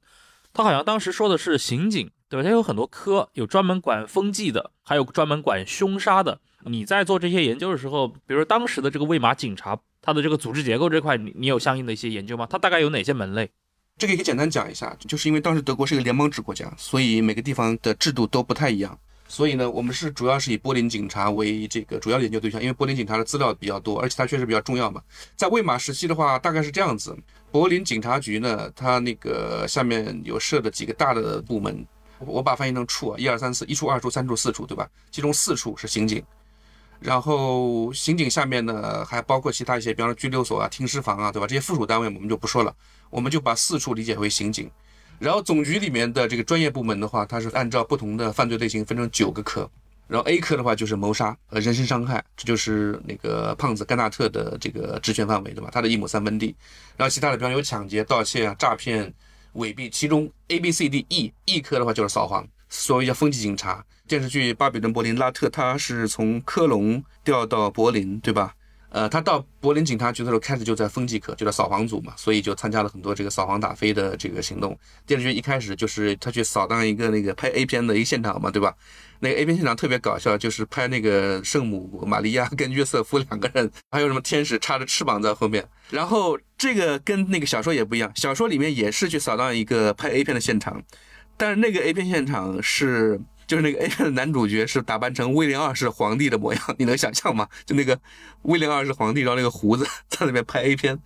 他好像当时说的是刑警，对吧？他有很多科，有专门管风纪的，还有专门管凶杀的。你在做这些研究的时候，比如说当时的这个魏玛警察，它的这个组织结构这块，你你有相应的一些研究吗？它大概有哪些门类？这个可以简单讲一下，就是因为当时德国是一个联邦制国家，所以每个地方的制度都不太一样。所以呢，我们是主要是以柏林警察为这个主要研究对象，因为柏林警察的资料比较多，而且它确实比较重要嘛。在魏玛时期的话，大概是这样子：柏林警察局呢，它那个下面有设的几个大的部门，我把它翻译成处啊，一二三四，一处、二处、三处、四处，对吧？其中四处是刑警，然后刑警下面呢还包括其他一些，比方说拘留所啊、停尸房啊，对吧？这些附属单位我们就不说了，我们就把四处理解为刑警。然后总局里面的这个专业部门的话，它是按照不同的犯罪类型分成九个科。然后 A 科的话就是谋杀和人身伤害，这就是那个胖子甘纳特的这个职权范围，对吧？他的一亩三分地。然后其他的，比方有抢劫、盗窃啊、诈骗、伪币。其中 A、B、C、D、E E 科的话就是扫黄，所谓叫风纪警察。电视剧《巴比伦柏林》，拉特他是从科隆调到柏林，对吧？呃，他到柏林警察局的时候，开始就在风纪科，就在扫黄组嘛，所以就参加了很多这个扫黄打非的这个行动。电视剧一开始就是他去扫荡一个那个拍 A 片的一个现场嘛，对吧？那个 A 片现场特别搞笑，就是拍那个圣母玛利亚跟约瑟夫两个人，还有什么天使插着翅膀在后面。然后这个跟那个小说也不一样，小说里面也是去扫荡一个拍 A 片的现场，但是那个 A 片现场是。就是那个 A 片的男主角是打扮成威廉二世皇帝的模样，你能想象吗？就那个威廉二世皇帝，然后那个胡子在那边拍 A 片，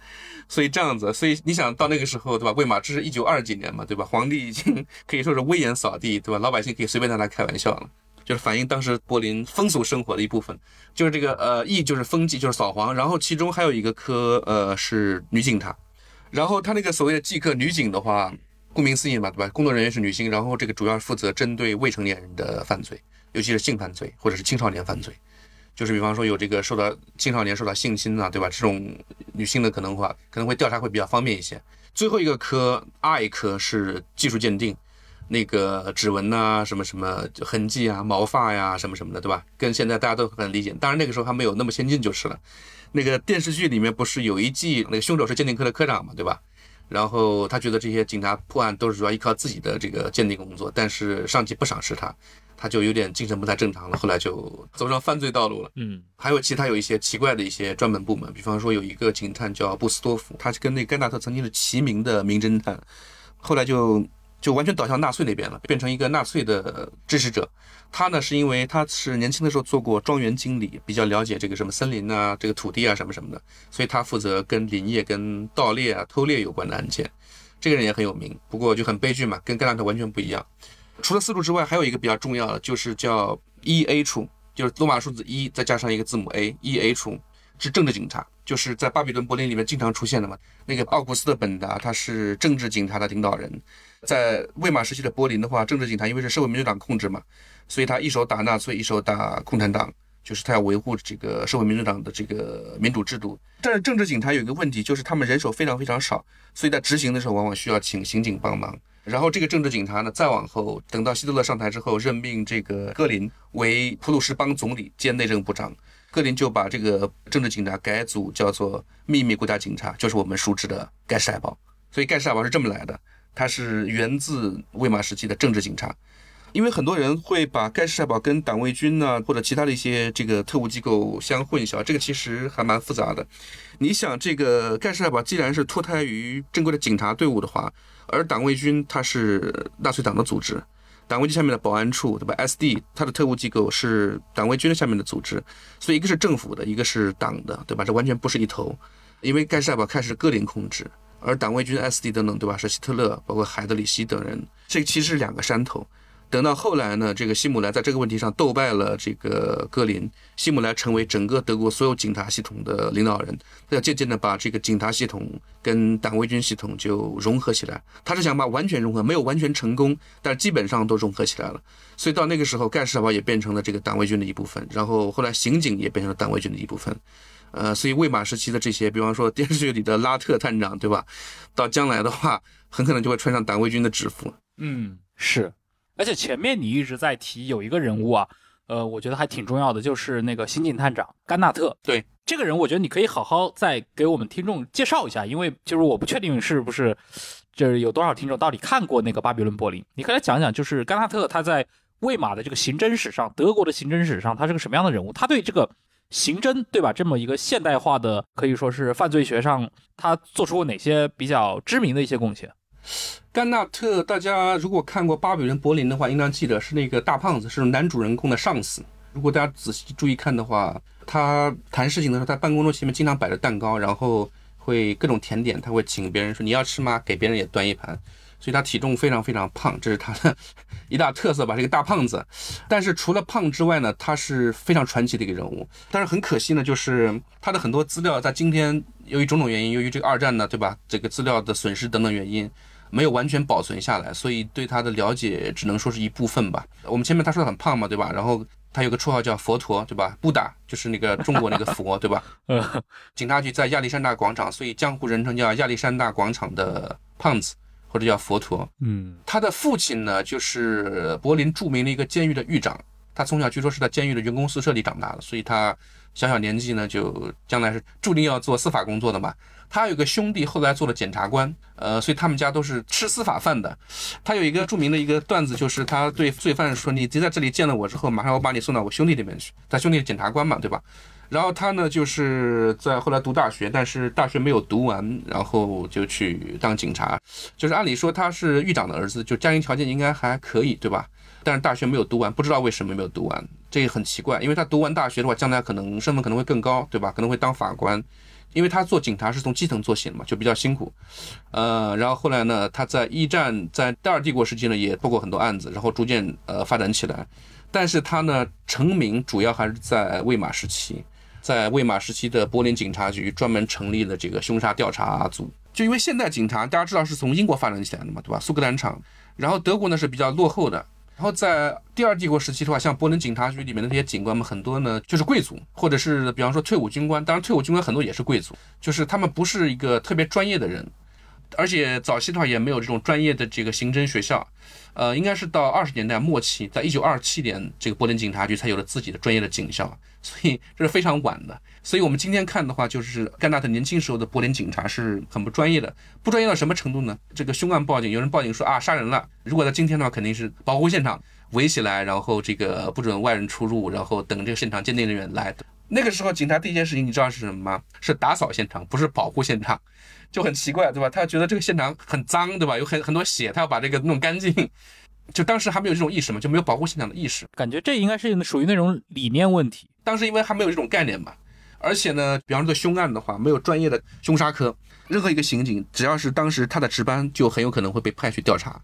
所以这样子，所以你想到那个时候，对吧？魏玛这是一九二几年嘛，对吧？皇帝已经可以说是威严扫地，对吧？老百姓可以随便拿他开玩笑了，就是反映当时柏林风俗生活的一部分。就是这个呃，E 就是风纪，就是扫黄，然后其中还有一个科呃是女警察，然后他那个所谓的纪科女警的话。顾名思义嘛，对吧？工作人员是女性，然后这个主要负责针对未成年人的犯罪，尤其是性犯罪或者是青少年犯罪，就是比方说有这个受到青少年受到性侵啊，对吧？这种女性的可能话可能会调查会比较方便一些。最后一个科 I 科是技术鉴定，那个指纹呐，什么什么痕迹啊，毛发呀，什么什么的，对吧？跟现在大家都很理解，当然那个时候还没有那么先进就是了。那个电视剧里面不是有一季那个凶手是鉴定科的科长嘛，对吧？然后他觉得这些警察破案都是主要依靠自己的这个鉴定工作，但是上级不赏识他，他就有点精神不太正常了，后来就走上犯罪道路了。嗯，还有其他有一些奇怪的一些专门部门，比方说有一个警探叫布斯多夫，他是跟那甘纳特曾经是齐名的名侦探，后来就就完全倒向纳粹那边了，变成一个纳粹的支持者。他呢，是因为他是年轻的时候做过庄园经理，比较了解这个什么森林啊、这个土地啊什么什么的，所以他负责跟林业、跟盗猎啊、偷猎有关的案件。这个人也很有名，不过就很悲剧嘛，跟盖兰特完全不一样。除了四处之外，还有一个比较重要的，就是叫 E A 处，就是罗马数字一再加上一个字母 A，E A 处是政治警察，就是在巴比伦柏林里面经常出现的嘛。那个奥古斯特本达他是政治警察的领导人，在魏玛时期的柏林的话，政治警察因为是社会民主党控制嘛。所以他一手打纳粹，一手打共产党，就是他要维护这个社会民主党的这个民主制度。但是政治警察有一个问题，就是他们人手非常非常少，所以在执行的时候往往需要请刑警帮忙。然后这个政治警察呢，再往后等到希特勒上台之后，任命这个戈林为普鲁士邦总理兼内政部长，戈林就把这个政治警察改组叫做秘密国家警察，就是我们熟知的盖世太保。所以盖世太保是这么来的，它是源自魏玛时期的政治警察。因为很多人会把盖世太保跟党卫军呢，或者其他的一些这个特务机构相混淆，这个其实还蛮复杂的。你想，这个盖世太保既然是脱胎于正规的警察队伍的话，而党卫军它是纳粹党的组织，党卫军下面的保安处对吧？SD 它的特务机构是党卫军的下面的组织，所以一个是政府的，一个是党的，对吧？这完全不是一头。因为盖世太保开始戈林控制，而党卫军 SD 等等，对吧？是希特勒，包括海德里希等人，这其实是两个山头。等到后来呢，这个希姆莱在这个问题上斗败了这个戈林，希姆莱成为整个德国所有警察系统的领导人，他要渐渐的把这个警察系统跟党卫军系统就融合起来。他是想把完全融合，没有完全成功，但基本上都融合起来了。所以到那个时候，盖世太保也变成了这个党卫军的一部分，然后后来刑警也变成了党卫军的一部分。呃，所以魏玛时期的这些，比方说电视剧里的拉特探长，对吧？到将来的话，很可能就会穿上党卫军的制服。嗯，是。而且前面你一直在提有一个人物啊，呃，我觉得还挺重要的，就是那个刑警探长甘纳特。对这个人，我觉得你可以好好再给我们听众介绍一下，因为就是我不确定是不是就是有多少听众到底看过那个《巴比伦柏林》，你可以来讲讲，就是甘纳特他在魏玛的这个刑侦史上，德国的刑侦史上，他是个什么样的人物？他对这个刑侦，对吧？这么一个现代化的，可以说是犯罪学上，他做出过哪些比较知名的一些贡献？甘纳特，大家如果看过《巴比伦柏林》的话，应当记得是那个大胖子，是男主人公的上司。如果大家仔细注意看的话，他谈事情的时候，他办公桌前面经常摆着蛋糕，然后会各种甜点，他会请别人说你要吃吗？给别人也端一盘。所以他体重非常非常胖，这是他的 一大特色吧，这个大胖子。但是除了胖之外呢，他是非常传奇的一个人物。但是很可惜呢，就是他的很多资料在今天由于种种原因，由于这个二战呢，对吧？这个资料的损失等等原因，没有完全保存下来，所以对他的了解只能说是一部分吧。我们前面他说的很胖嘛，对吧？然后他有个绰号叫佛陀，对吧？布达就是那个中国那个佛，对吧？警察局在亚历山大广场，所以江湖人称叫亚历山大广场的胖子。或者叫佛陀，嗯，他的父亲呢，就是柏林著名的一个监狱的狱长。他从小据说是在监狱的员工宿舍里长大的，所以他小小年纪呢，就将来是注定要做司法工作的嘛。他有个兄弟后来做了检察官，呃，所以他们家都是吃司法饭的。他有一个著名的一个段子，就是他对罪犯说：“你在这里见了我之后，马上我把你送到我兄弟那边去。”他兄弟是检察官嘛，对吧？然后他呢，就是在后来读大学，但是大学没有读完，然后就去当警察。就是按理说他是狱长的儿子，就家庭条件应该还可以，对吧？但是大学没有读完，不知道为什么没有读完，这也很奇怪。因为他读完大学的话，将来可能身份可能会更高，对吧？可能会当法官，因为他做警察是从基层做起的嘛，就比较辛苦。呃，然后后来呢，他在一战，在第二帝国时期呢，也破过很多案子，然后逐渐呃发展起来。但是他呢，成名主要还是在魏玛时期。在魏玛时期的柏林警察局专门成立了这个凶杀调查组，就因为现代警察大家知道是从英国发展起来的嘛，对吧？苏格兰场，然后德国呢是比较落后的，然后在第二帝国时期的话，像柏林警察局里面的这些警官们很多呢就是贵族，或者是比方说退伍军官，当然退伍军官很多也是贵族，就是他们不是一个特别专业的人，而且早期的话也没有这种专业的这个刑侦学校。呃，应该是到二十年代末期，在一九二七年，这个柏林警察局才有了自己的专业的警校，所以这是非常晚的。所以我们今天看的话，就是甘纳特年轻时候的柏林警察是很不专业的，不专业到什么程度呢？这个凶案报警，有人报警说啊杀人了，如果在今天的话，肯定是保护现场，围起来，然后这个不准外人出入，然后等这个现场鉴定人员来。那个时候，警察第一件事情你知道是什么吗？是打扫现场，不是保护现场。就很奇怪，对吧？他觉得这个现场很脏，对吧？有很很多血，他要把这个弄干净。就当时还没有这种意识嘛，就没有保护现场的意识。感觉这应该是属于那种理念问题。当时因为还没有这种概念嘛，而且呢，比方说凶案的话，没有专业的凶杀科，任何一个刑警只要是当时他的值班，就很有可能会被派去调查。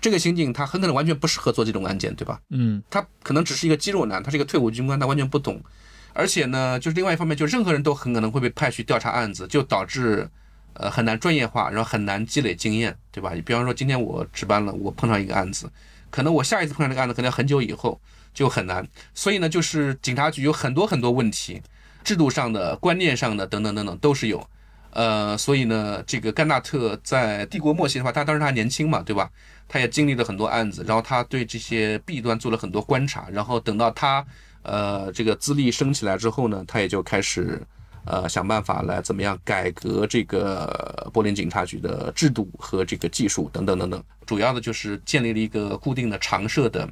这个刑警他很可能完全不适合做这种案件，对吧？嗯，他可能只是一个肌肉男，他是一个退伍军官，他完全不懂。而且呢，就是另外一方面，就任何人都很可能会被派去调查案子，就导致。呃，很难专业化，然后很难积累经验，对吧？你比方说，今天我值班了，我碰上一个案子，可能我下一次碰上这个案子，可能很久以后，就很难。所以呢，就是警察局有很多很多问题，制度上的、观念上的等等等等都是有。呃，所以呢，这个甘纳特在帝国末期的话，他当时他还年轻嘛，对吧？他也经历了很多案子，然后他对这些弊端做了很多观察，然后等到他呃这个资历升起来之后呢，他也就开始。呃，想办法来怎么样改革这个柏林警察局的制度和这个技术等等等等，主要的就是建立了一个固定的常设的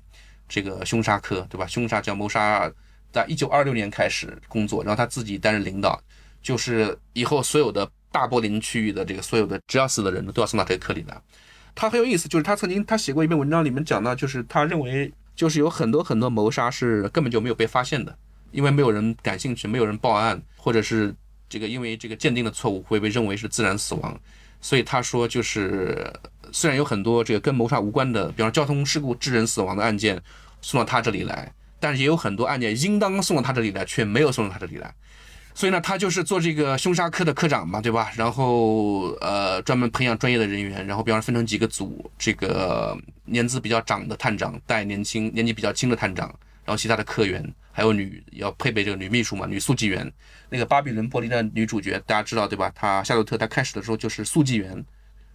这个凶杀科，对吧？凶杀叫谋杀，在一九二六年开始工作，然后他自己担任领导，就是以后所有的大柏林区域的这个所有的只要死的人，都要送到这个科里来。他很有意思，就是他曾经他写过一篇文章，里面讲到，就是他认为就是有很多很多谋杀是根本就没有被发现的。因为没有人感兴趣，没有人报案，或者是这个因为这个鉴定的错误会被认为是自然死亡，所以他说就是虽然有很多这个跟谋杀无关的，比方交通事故致人死亡的案件送到他这里来，但是也有很多案件应当送到他这里来却没有送到他这里来，所以呢，他就是做这个凶杀科的科长嘛，对吧？然后呃专门培养专业的人员，然后比方分成几个组，这个年资比较长的探长带年轻年纪比较轻的探长，然后其他的科员。还有女要配备这个女秘书嘛，女速记员。那个巴比伦柏林的女主角大家知道对吧？她夏洛特她开始的时候就是速记员。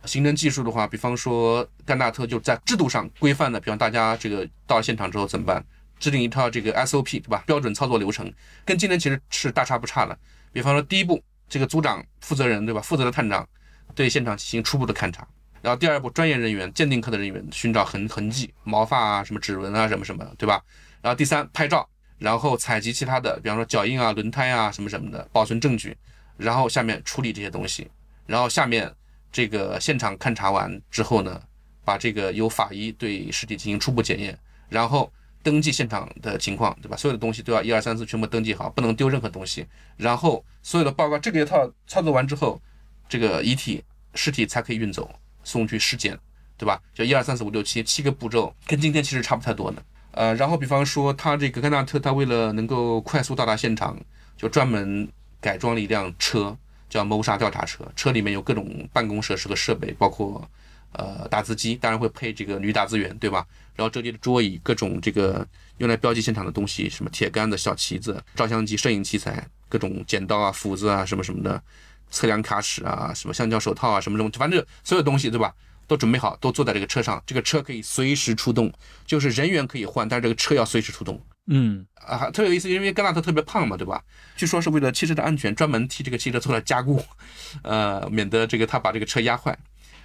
刑侦技术的话，比方说甘纳特就在制度上规范的，比方大家这个到了现场之后怎么办？制定一套这个 SOP 对吧？标准操作流程，跟今天其实是大差不差的。比方说第一步，这个组长负责人对吧？负责的探长对现场进行初步的勘查，然后第二步，专业人员鉴定科的人员寻找痕痕迹、毛发啊、什么指纹啊、什么什么对吧？然后第三，拍照。然后采集其他的，比方说脚印啊、轮胎啊什么什么的，保存证据。然后下面处理这些东西。然后下面这个现场勘查完之后呢，把这个由法医对尸体进行初步检验，然后登记现场的情况，对吧？所有的东西都要一二三四全部登记好，不能丢任何东西。然后所有的报告这个一套操作完之后，这个遗体尸体才可以运走，送去尸检，对吧？就一二三四五六七七个步骤，跟今天其实差不太多的。呃，然后比方说他这个甘纳特，他为了能够快速到达现场，就专门改装了一辆车，叫谋杀调查车，车里面有各种办公设施和设备，包括。呃，打字机当然会配这个女打字员，对吧？然后折叠的桌椅，各种这个用来标记现场的东西，什么铁杆子、小旗子、照相机、摄影器材，各种剪刀啊、斧子啊，什么什么的，测量卡尺啊，什么橡胶手套啊，什么什么，反正所有东西，对吧？都准备好，都坐在这个车上。这个车可以随时出动，就是人员可以换，但是这个车要随时出动。嗯，啊，特别有意思，因为甘纳特特别胖嘛，对吧？据说是为了汽车的安全，专门替这个汽车做了加固，呃，免得这个他把这个车压坏。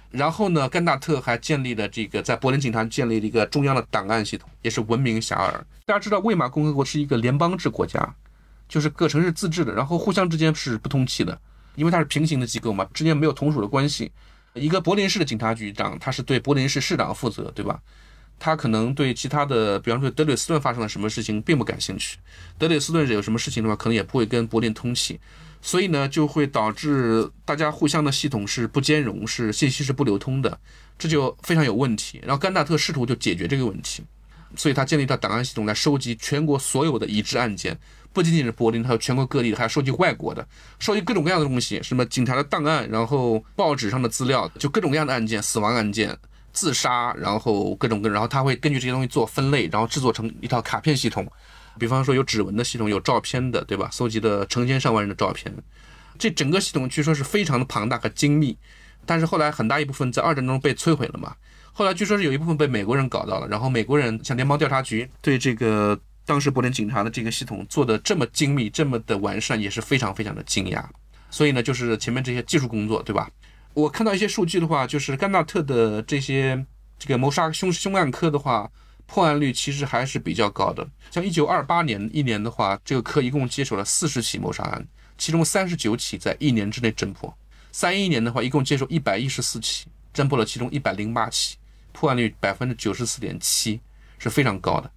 然后呢，甘纳特还建立了这个在柏林警察建立了一个中央的档案系统，也是闻名遐迩。大家知道，魏玛共和国是一个联邦制国家，就是各城市自治的，然后互相之间是不通气的，因为它是平行的机构嘛，之间没有同属的关系。一个柏林市的警察局长，他是对柏林市市长负责，对吧？他可能对其他的，比方说德累斯顿发生了什么事情并不感兴趣，德累斯顿有什么事情的话，可能也不会跟柏林通气。所以呢，就会导致大家互相的系统是不兼容，是信息是不流通的，这就非常有问题。然后甘纳特试图就解决这个问题，所以他建立一套档案系统来收集全国所有的已知案件，不仅仅是柏林，还有全国各地的，还要收集外国的，收集各种各样的东西，什么警察的档案，然后报纸上的资料，就各种各样的案件，死亡案件、自杀，然后各种各，然后他会根据这些东西做分类，然后制作成一套卡片系统。比方说有指纹的系统，有照片的，对吧？搜集的成千上万人的照片，这整个系统据说是非常的庞大和精密。但是后来很大一部分在二战中被摧毁了嘛。后来据说是有一部分被美国人搞到了，然后美国人像联邦调查局对这个当时柏林警察的这个系统做的这么精密、这么的完善，也是非常非常的惊讶。所以呢，就是前面这些技术工作，对吧？我看到一些数据的话，就是甘纳特的这些这个谋杀凶凶案科的话。破案率其实还是比较高的，像一九二八年一年的话，这个科一共接手了四十起谋杀案，其中三十九起在一年之内侦破；三一年的话，一共接手一百一十四起，侦破了其中一百零八起，破案率百分之九十四点七，是非常高的。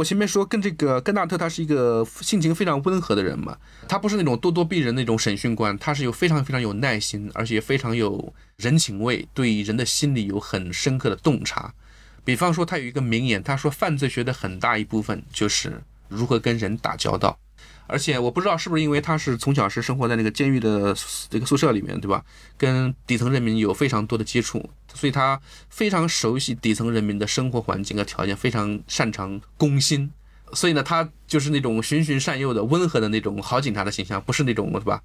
我前面说跟这个根纳特他是一个性情非常温和的人嘛，他不是那种咄咄逼人那种审讯官，他是有非常非常有耐心，而且非常有人情味，对人的心理有很深刻的洞察。比方说，他有一个名言，他说犯罪学的很大一部分就是如何跟人打交道。而且我不知道是不是因为他是从小是生活在那个监狱的这个宿舍里面，对吧？跟底层人民有非常多的接触，所以他非常熟悉底层人民的生活环境和条件，非常擅长攻心。所以呢，他就是那种循循善诱的温和的那种好警察的形象，不是那种是吧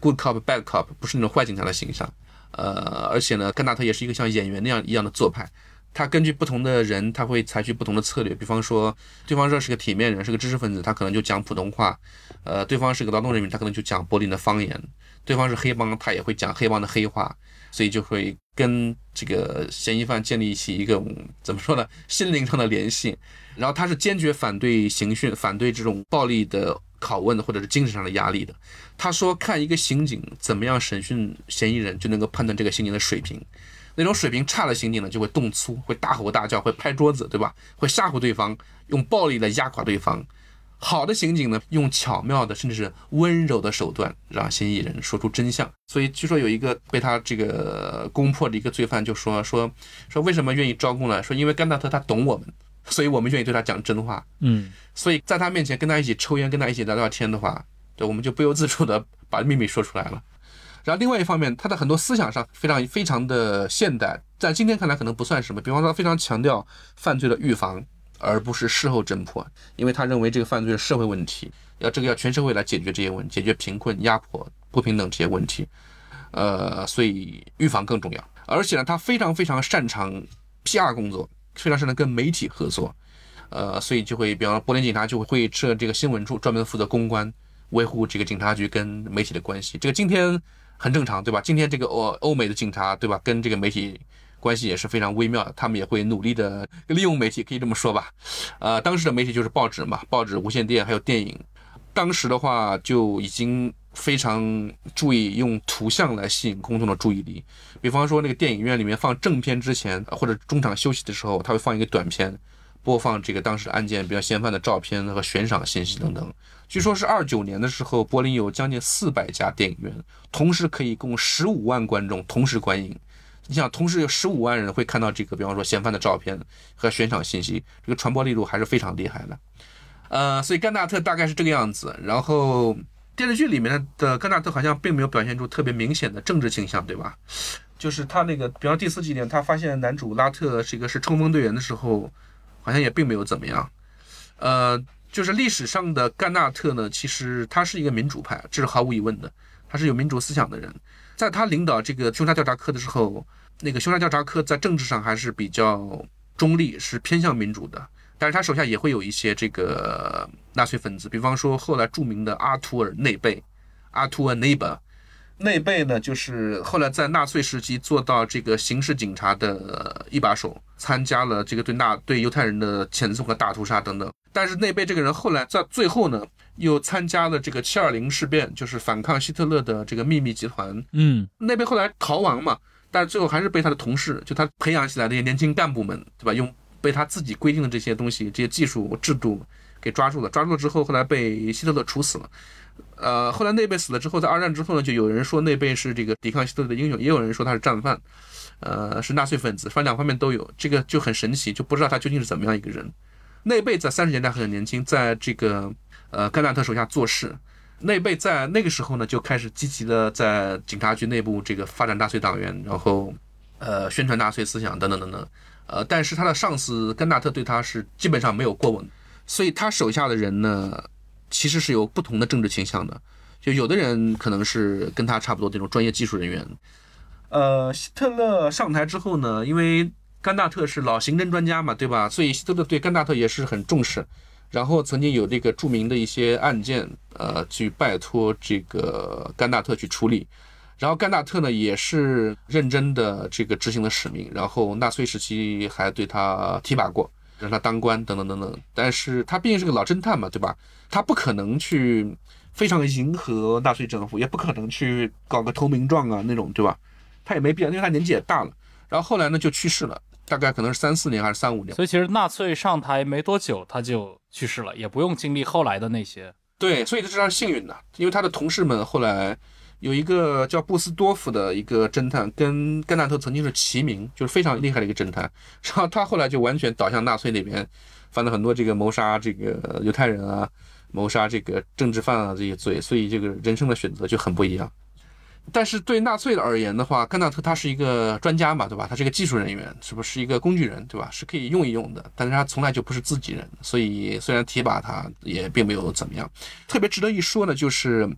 ？Good cop bad cop，不是那种坏警察的形象。呃，而且呢，甘纳特也是一个像演员那样一样的做派。他根据不同的人，他会采取不同的策略。比方说，对方说是个体面人，是个知识分子，他可能就讲普通话；呃，对方是个劳动人民，他可能就讲柏林的方言；对方是黑帮，他也会讲黑帮的黑话。所以就会跟这个嫌疑犯建立起一个怎么说呢，心灵上的联系。然后他是坚决反对刑讯、反对这种暴力的拷问或者是精神上的压力的。他说，看一个刑警怎么样审讯嫌疑人，就能够判断这个刑警的水平。那种水平差的刑警呢，就会动粗，会大吼大叫，会拍桌子，对吧？会吓唬对方，用暴力来压垮对方。好的刑警呢，用巧妙的，甚至是温柔的手段，让嫌疑人说出真相。所以据说有一个被他这个攻破的一个罪犯就说说说为什么愿意招供呢？说因为甘纳特他懂我们，所以我们愿意对他讲真话。嗯，所以在他面前跟他一起抽烟，跟他一起聊聊天的话，对，我们就不由自主的把秘密说出来了。然后另外一方面，他的很多思想上非常非常的现代，在今天看来可能不算什么。比方说，非常强调犯罪的预防，而不是事后侦破，因为他认为这个犯罪是社会问题，要这个要全社会来解决这些问题，解决贫困、压迫、不平等这些问题。呃，所以预防更重要。而且呢，他非常非常擅长 PR 工作，非常擅长跟媒体合作。呃，所以就会，比方说柏林警察就会设这个新闻处，专门负责公关，维护这个警察局跟媒体的关系。这个今天。很正常，对吧？今天这个欧欧美的警察，对吧？跟这个媒体关系也是非常微妙的，他们也会努力的利用媒体，可以这么说吧？呃，当时的媒体就是报纸嘛，报纸、无线电还有电影。当时的话就已经非常注意用图像来吸引公众的注意力。比方说，那个电影院里面放正片之前，或者中场休息的时候，他会放一个短片，播放这个当时案件，比较嫌犯的照片和悬赏信息等等。据说是二九年的时候，柏林有将近四百家电影院，同时可以供十五万观众同时观影。你想，同时有十五万人会看到这个，比方说嫌犯的照片和悬赏信息，这个传播力度还是非常厉害的。呃，所以甘纳特大概是这个样子。然后电视剧里面的甘纳特好像并没有表现出特别明显的政治倾向，对吧？就是他那个，比方第四集里，他发现男主拉特是一个是冲锋队员的时候，好像也并没有怎么样。呃。就是历史上的甘纳特呢，其实他是一个民主派，这是毫无疑问的，他是有民主思想的人。在他领导这个凶杀调查科的时候，那个凶杀调查科在政治上还是比较中立，是偏向民主的。但是他手下也会有一些这个纳粹分子，比方说后来著名的阿图尔内贝，阿图尔内贝。内贝呢，就是后来在纳粹时期做到这个刑事警察的一把手，参加了这个对纳对犹太人的遣送和大屠杀等等。但是内贝这个人后来在最后呢，又参加了这个七二零事变，就是反抗希特勒的这个秘密集团。嗯，内贝后来逃亡嘛，但最后还是被他的同事，就他培养起来的这些年轻干部们，对吧？用被他自己规定的这些东西、这些技术制度给抓住了。抓住了之后，后来被希特勒处死了。呃，后来内贝死了之后，在二战之后呢，就有人说内贝是这个抵抗希特勒的英雄，也有人说他是战犯，呃，是纳粹分子，反正两方面都有。这个就很神奇，就不知道他究竟是怎么样一个人。内贝在三十年代很年轻，在这个呃甘纳特手下做事。那辈在那个时候呢，就开始积极的在警察局内部这个发展纳粹党员，然后呃宣传纳粹思想等等等等。呃，但是他的上司甘纳特对他是基本上没有过问，所以他手下的人呢。其实是有不同的政治倾向的，就有的人可能是跟他差不多这种专业技术人员。呃，希特勒上台之后呢，因为甘纳特是老刑侦专家嘛，对吧？所以希特勒对甘纳特也是很重视。然后曾经有这个著名的一些案件，呃，去拜托这个甘纳特去处理。然后甘纳特呢也是认真的这个执行了使命。然后纳粹时期还对他提拔过。让他当官等等等等，但是他毕竟是个老侦探嘛，对吧？他不可能去非常迎合纳粹政府，也不可能去搞个投名状啊那种，对吧？他也没必要，因为他年纪也大了。然后后来呢就去世了，大概可能是三四年还是三五年。所以其实纳粹上台没多久他就去世了，也不用经历后来的那些。对，所以这是幸运的，因为他的同事们后来。有一个叫布斯多夫的一个侦探，跟甘纳特曾经是齐名，就是非常厉害的一个侦探。然后他后来就完全倒向纳粹那边，犯了很多这个谋杀这个犹太人啊、谋杀这个政治犯啊这些罪，所以这个人生的选择就很不一样。但是对纳粹的而言的话，甘纳特他是一个专家嘛，对吧？他是一个技术人员，是不是一个工具人，对吧？是可以用一用的。但是他从来就不是自己人，所以虽然提拔他，也并没有怎么样。特别值得一说呢，就是。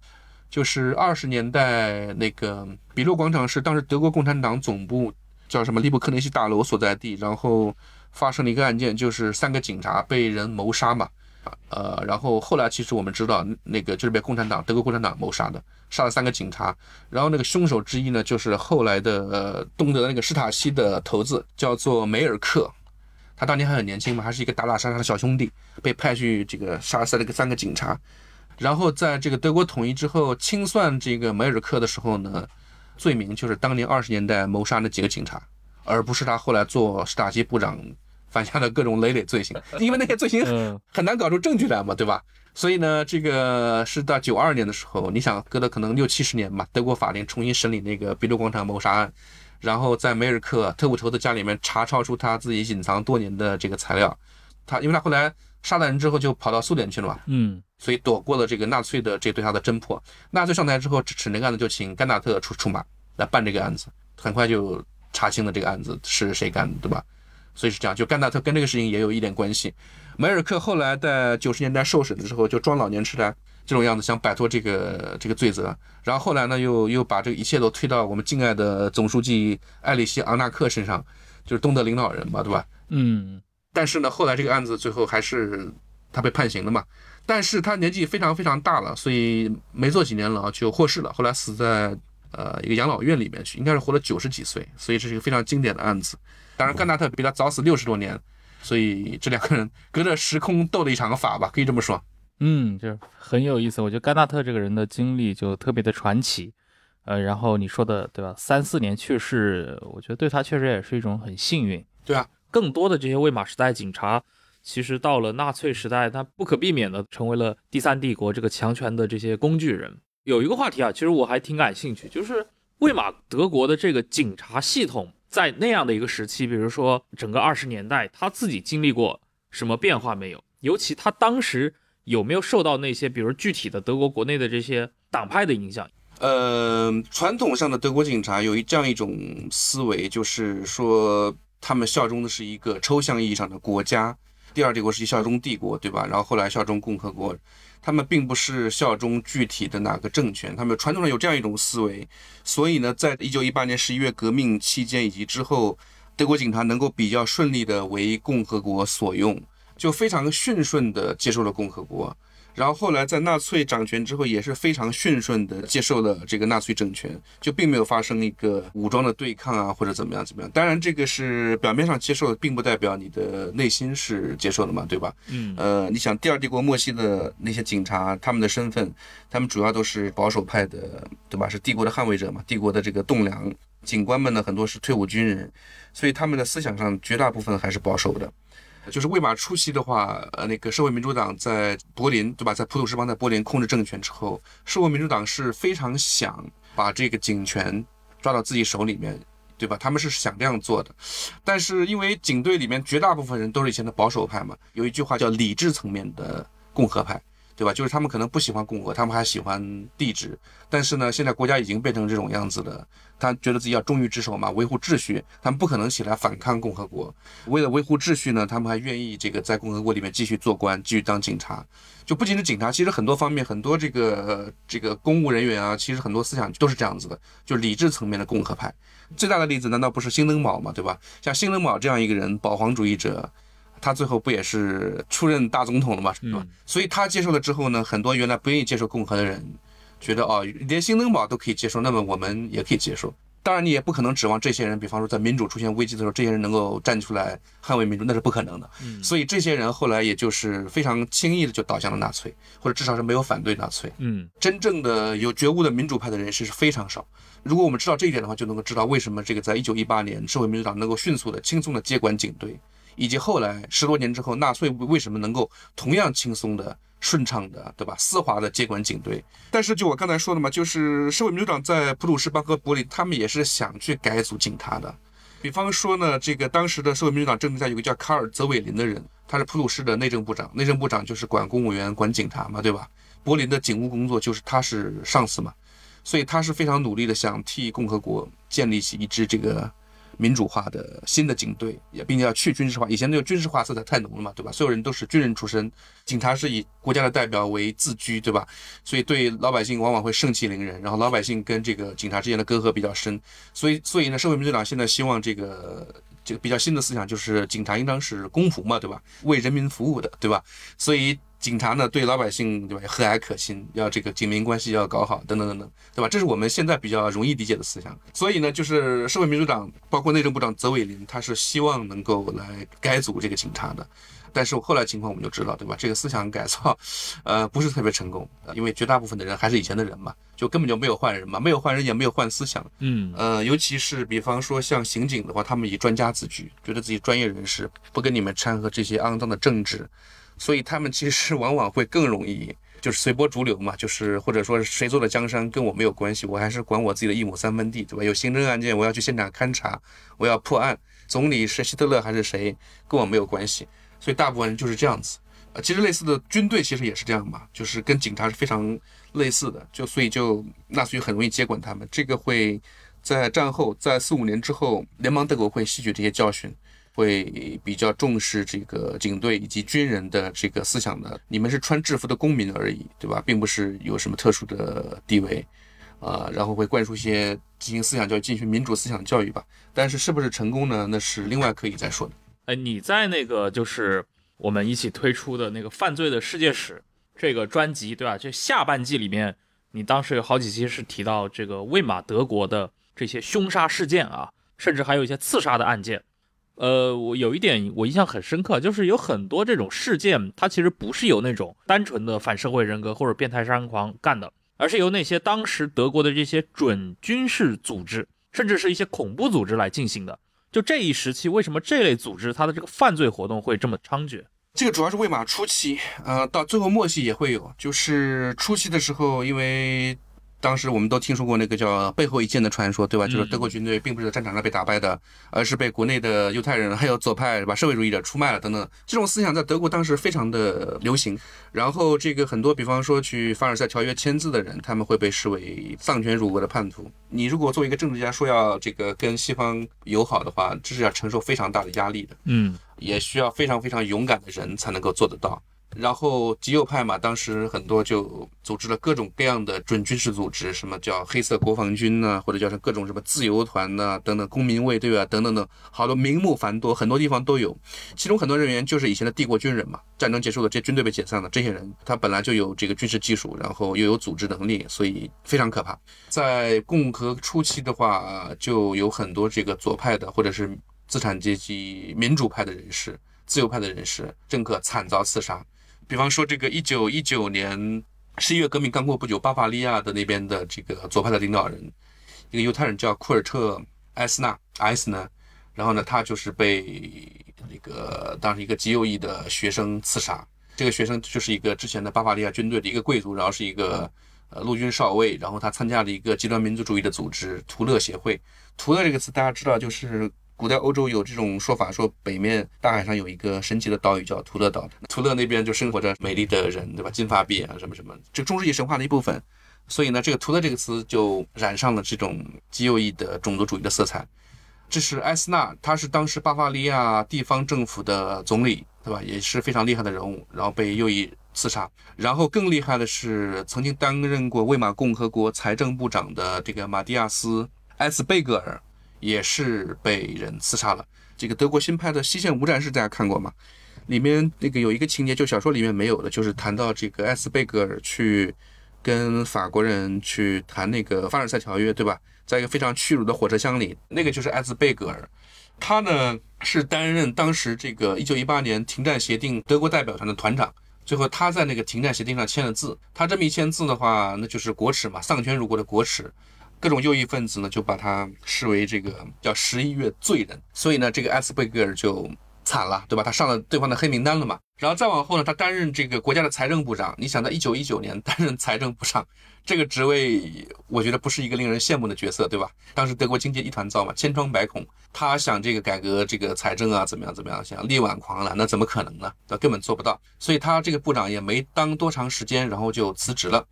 就是二十年代那个比洛广场是当时德国共产党总部叫什么利布克内西大楼所在地，然后发生了一个案件，就是三个警察被人谋杀嘛，呃，然后后来其实我们知道那个就是被共产党德国共产党谋杀的，杀了三个警察，然后那个凶手之一呢就是后来的呃东德那个施塔西的头子叫做梅尔克，他当年还很年轻嘛，还是一个打打杀杀的小兄弟，被派去这个杀死了个三个警察。然后在这个德国统一之后清算这个梅尔克的时候呢，罪名就是当年二十年代谋杀那几个警察，而不是他后来做史塔西部长犯下的各种累累罪行，因为那些罪行很难搞出证据来嘛，对吧？所以呢，这个是到九二年的时候，你想隔了可能六七十年吧，德国法庭重新审理那个比卢广场谋杀案，然后在梅尔克特务头的家里面查抄出他自己隐藏多年的这个材料，他因为他后来杀了人之后就跑到苏联去了嘛，嗯。所以躲过了这个纳粹的这对他的侦破。纳粹上台之后，指那个案子就请甘纳特出出马来办这个案子，很快就查清了这个案子是谁干的，对吧？所以是这样，就甘纳特跟这个事情也有一点关系。梅尔克后来在九十年代受审的时候，就装老年痴呆这种样子，想摆脱这个这个罪责。然后后来呢，又又把这个一切都推到我们敬爱的总书记艾里希·昂纳克身上，就是东德领导人嘛，对吧？嗯。但是呢，后来这个案子最后还是他被判刑了嘛。但是他年纪非常非常大了，所以没做几年牢就获释了。后来死在呃一个养老院里面去，应该是活了九十几岁。所以这是一个非常经典的案子。当然，甘纳特比他早死六十多年，所以这两个人 隔着时空斗了一场法吧，可以这么说。嗯，就是很有意思。我觉得甘纳特这个人的经历就特别的传奇。呃，然后你说的对吧？三四年去世，我觉得对他确实也是一种很幸运。对啊，更多的这些魏玛时代警察，其实到了纳粹时代，他不可避免的成为了第三帝国这个强权的这些工具人。有一个话题啊，其实我还挺感兴趣，就是魏玛德国的这个警察系统在那样的一个时期，比如说整个二十年代，他自己经历过什么变化没有？尤其他当时有没有受到那些，比如具体的德国国内的这些党派的影响？呃，传统上的德国警察有一这样一种思维，就是说他们效忠的是一个抽象意义上的国家，第二帝国时期效忠帝国，对吧？然后后来效忠共和国，他们并不是效忠具体的哪个政权，他们传统上有这样一种思维，所以呢，在一九一八年十一月革命期间以及之后，德国警察能够比较顺利的为共和国所用，就非常顺顺的接受了共和国。然后后来在纳粹掌权之后，也是非常顺顺的接受了这个纳粹政权，就并没有发生一个武装的对抗啊，或者怎么样怎么样。当然，这个是表面上接受，并不代表你的内心是接受的嘛，对吧？嗯，呃，你想第二帝国末期的那些警察，他们的身份，他们主要都是保守派的，对吧？是帝国的捍卫者嘛，帝国的这个栋梁。警官们呢，很多是退伍军人，所以他们的思想上绝大部分还是保守的。就是魏玛初期的话，呃，那个社会民主党在柏林，对吧？在普鲁士邦在柏林控制政权之后，社会民主党是非常想把这个警权抓到自己手里面，对吧？他们是想这样做的，但是因为警队里面绝大部分人都是以前的保守派嘛，有一句话叫理智层面的共和派。对吧？就是他们可能不喜欢共和，他们还喜欢帝制。但是呢，现在国家已经变成这种样子了，他觉得自己要忠于职守嘛，维护秩序，他们不可能起来反抗共和国。为了维护秩序呢，他们还愿意这个在共和国里面继续做官，继续当警察。就不仅是警察，其实很多方面，很多这个这个公务人员啊，其实很多思想都是这样子的，就理智层面的共和派。最大的例子难道不是新登堡嘛？对吧？像新登堡这样一个人，保皇主义者。他最后不也是出任大总统了嘛，是吧？所以他接受了之后呢，很多原来不愿意接受共和的人，觉得哦，连新登堡都可以接受，那么我们也可以接受。当然，你也不可能指望这些人，比方说在民主出现危机的时候，这些人能够站出来捍卫民主，那是不可能的。所以这些人后来也就是非常轻易的就倒向了纳粹，或者至少是没有反对纳粹。嗯，真正的有觉悟的民主派的人士是非常少。如果我们知道这一点的话，就能够知道为什么这个在一九一八年社会民主党能够迅速的、轻松的接管警队。以及后来十多年之后，纳粹为什么能够同样轻松的、顺畅的，对吧？丝滑的接管警队？但是就我刚才说的嘛，就是社会民主党在普鲁士邦和柏林，他们也是想去改组警察的。比方说呢，这个当时的社会民主党政治家有个叫卡尔·泽韦林的人，他是普鲁士的内政部长，内政部长就是管公务员、管警察嘛，对吧？柏林的警务工作就是他是上司嘛，所以他是非常努力的想替共和国建立起一支这个。民主化的新的警队，也并且要去军事化。以前那个军事化色彩太浓了嘛，对吧？所有人都是军人出身，警察是以国家的代表为自居，对吧？所以对老百姓往往会盛气凌人，然后老百姓跟这个警察之间的隔阂比较深。所以，所以呢，社会民主党现在希望这个这个比较新的思想就是警察应当是公仆嘛，对吧？为人民服务的，对吧？所以。警察呢，对老百姓对吧和蔼可亲，要这个警民关系要搞好，等等等等，对吧？这是我们现在比较容易理解的思想。所以呢，就是社会民主党，包括内政部长泽伟林，他是希望能够来改组这个警察的。但是后来情况我们就知道，对吧？这个思想改造，呃，不是特别成功，因为绝大部分的人还是以前的人嘛，就根本就没有换人嘛，没有换人也没有换思想。嗯，呃，尤其是比方说像刑警的话，他们以专家自居，觉得自己专业人士，不跟你们掺和这些肮脏的政治。所以他们其实往往会更容易，就是随波逐流嘛，就是或者说谁做的江山跟我没有关系，我还是管我自己的一亩三分地，对吧？有刑侦案件，我要去现场勘查，我要破案，总理是希特勒还是谁，跟我没有关系。所以大部分人就是这样子。呃，其实类似的军队其实也是这样嘛，就是跟警察是非常类似的，就所以就纳粹很容易接管他们。这个会在战后，在四五年之后，联邦德国会吸取这些教训。会比较重视这个警队以及军人的这个思想的，你们是穿制服的公民而已，对吧？并不是有什么特殊的地位，啊，然后会灌输一些进行思想教育、进行民主思想教育吧。但是是不是成功呢？那是另外可以再说的。哎，你在那个就是我们一起推出的那个《犯罪的世界史》这个专辑，对吧？就下半季里面，你当时有好几期是提到这个魏玛德国的这些凶杀事件啊，甚至还有一些刺杀的案件。呃，我有一点我印象很深刻，就是有很多这种事件，它其实不是由那种单纯的反社会人格或者变态杀人狂干的，而是由那些当时德国的这些准军事组织，甚至是一些恐怖组织来进行的。就这一时期，为什么这类组织它的这个犯罪活动会这么猖獗？这个主要是魏玛初期，呃，到最后末期也会有，就是初期的时候，因为。当时我们都听说过那个叫“背后一剑”的传说，对吧？就是德国军队并不是在战场上被打败的，而是被国内的犹太人还有左派把社会主义者出卖了等等。这种思想在德国当时非常的流行。然后这个很多，比方说去凡尔赛条约签字的人，他们会被视为丧权辱国的叛徒。你如果作为一个政治家说要这个跟西方友好的话，这是要承受非常大的压力的。嗯，也需要非常非常勇敢的人才能够做得到。然后极右派嘛，当时很多就组织了各种各样的准军事组织，什么叫黑色国防军呢，或者叫成各种什么自由团呐，等等公民卫队啊，等等等，好多名目繁多，很多地方都有。其中很多人员就是以前的帝国军人嘛，战争结束了，这些军队被解散了，这些人他本来就有这个军事技术，然后又有组织能力，所以非常可怕。在共和初期的话，就有很多这个左派的或者是资产阶级民主派的人士、自由派的人士，政客惨遭刺杀。比方说，这个一九一九年十一月革命刚过不久，巴伐利亚的那边的这个左派的领导人，一个犹太人叫库尔特·埃斯纳埃斯呢，然后呢，他就是被那个当时一个极右翼的学生刺杀。这个学生就是一个之前的巴伐利亚军队的一个贵族，然后是一个呃陆军少尉，然后他参加了一个极端民族主义的组织图勒协会。图勒这个词大家知道，就是。古代欧洲有这种说法，说北面大海上有一个神奇的岛屿叫图勒岛，图勒那边就生活着美丽的人，对吧？金发碧眼啊，什么什么，这中世纪神话的一部分。所以呢，这个图勒这个词就染上了这种极右翼的种族主义的色彩。这是埃斯纳，他是当时巴伐利亚地方政府的总理，对吧？也是非常厉害的人物，然后被右翼刺杀。然后更厉害的是，曾经担任过魏玛共和国财政部长的这个马蒂亚斯·埃斯贝格尔。也是被人刺杀了。这个德国新拍的《西线无战事》，大家看过吗？里面那个有一个情节，就小说里面没有的，就是谈到这个埃斯贝格尔去跟法国人去谈那个凡尔赛条约，对吧？在一个非常屈辱的火车厢里，那个就是埃斯贝格尔。他呢是担任当时这个1918年停战协定德国代表团的团长。最后他在那个停战协定上签了字。他这么一签字的话，那就是国耻嘛，丧权辱国的国耻。各种右翼分子呢，就把他视为这个叫十一月罪人，所以呢，这个埃斯贝格尔就惨了，对吧？他上了对方的黑名单了嘛。然后再往后呢，他担任这个国家的财政部长。你想，在一九一九年担任财政部长 这个职位，我觉得不是一个令人羡慕的角色，对吧？当时德国经济一团糟嘛，千疮百孔。他想这个改革这个财政啊，怎么样怎么样，想力挽狂澜，那怎么可能呢？根本做不到。所以他这个部长也没当多长时间，然后就辞职了。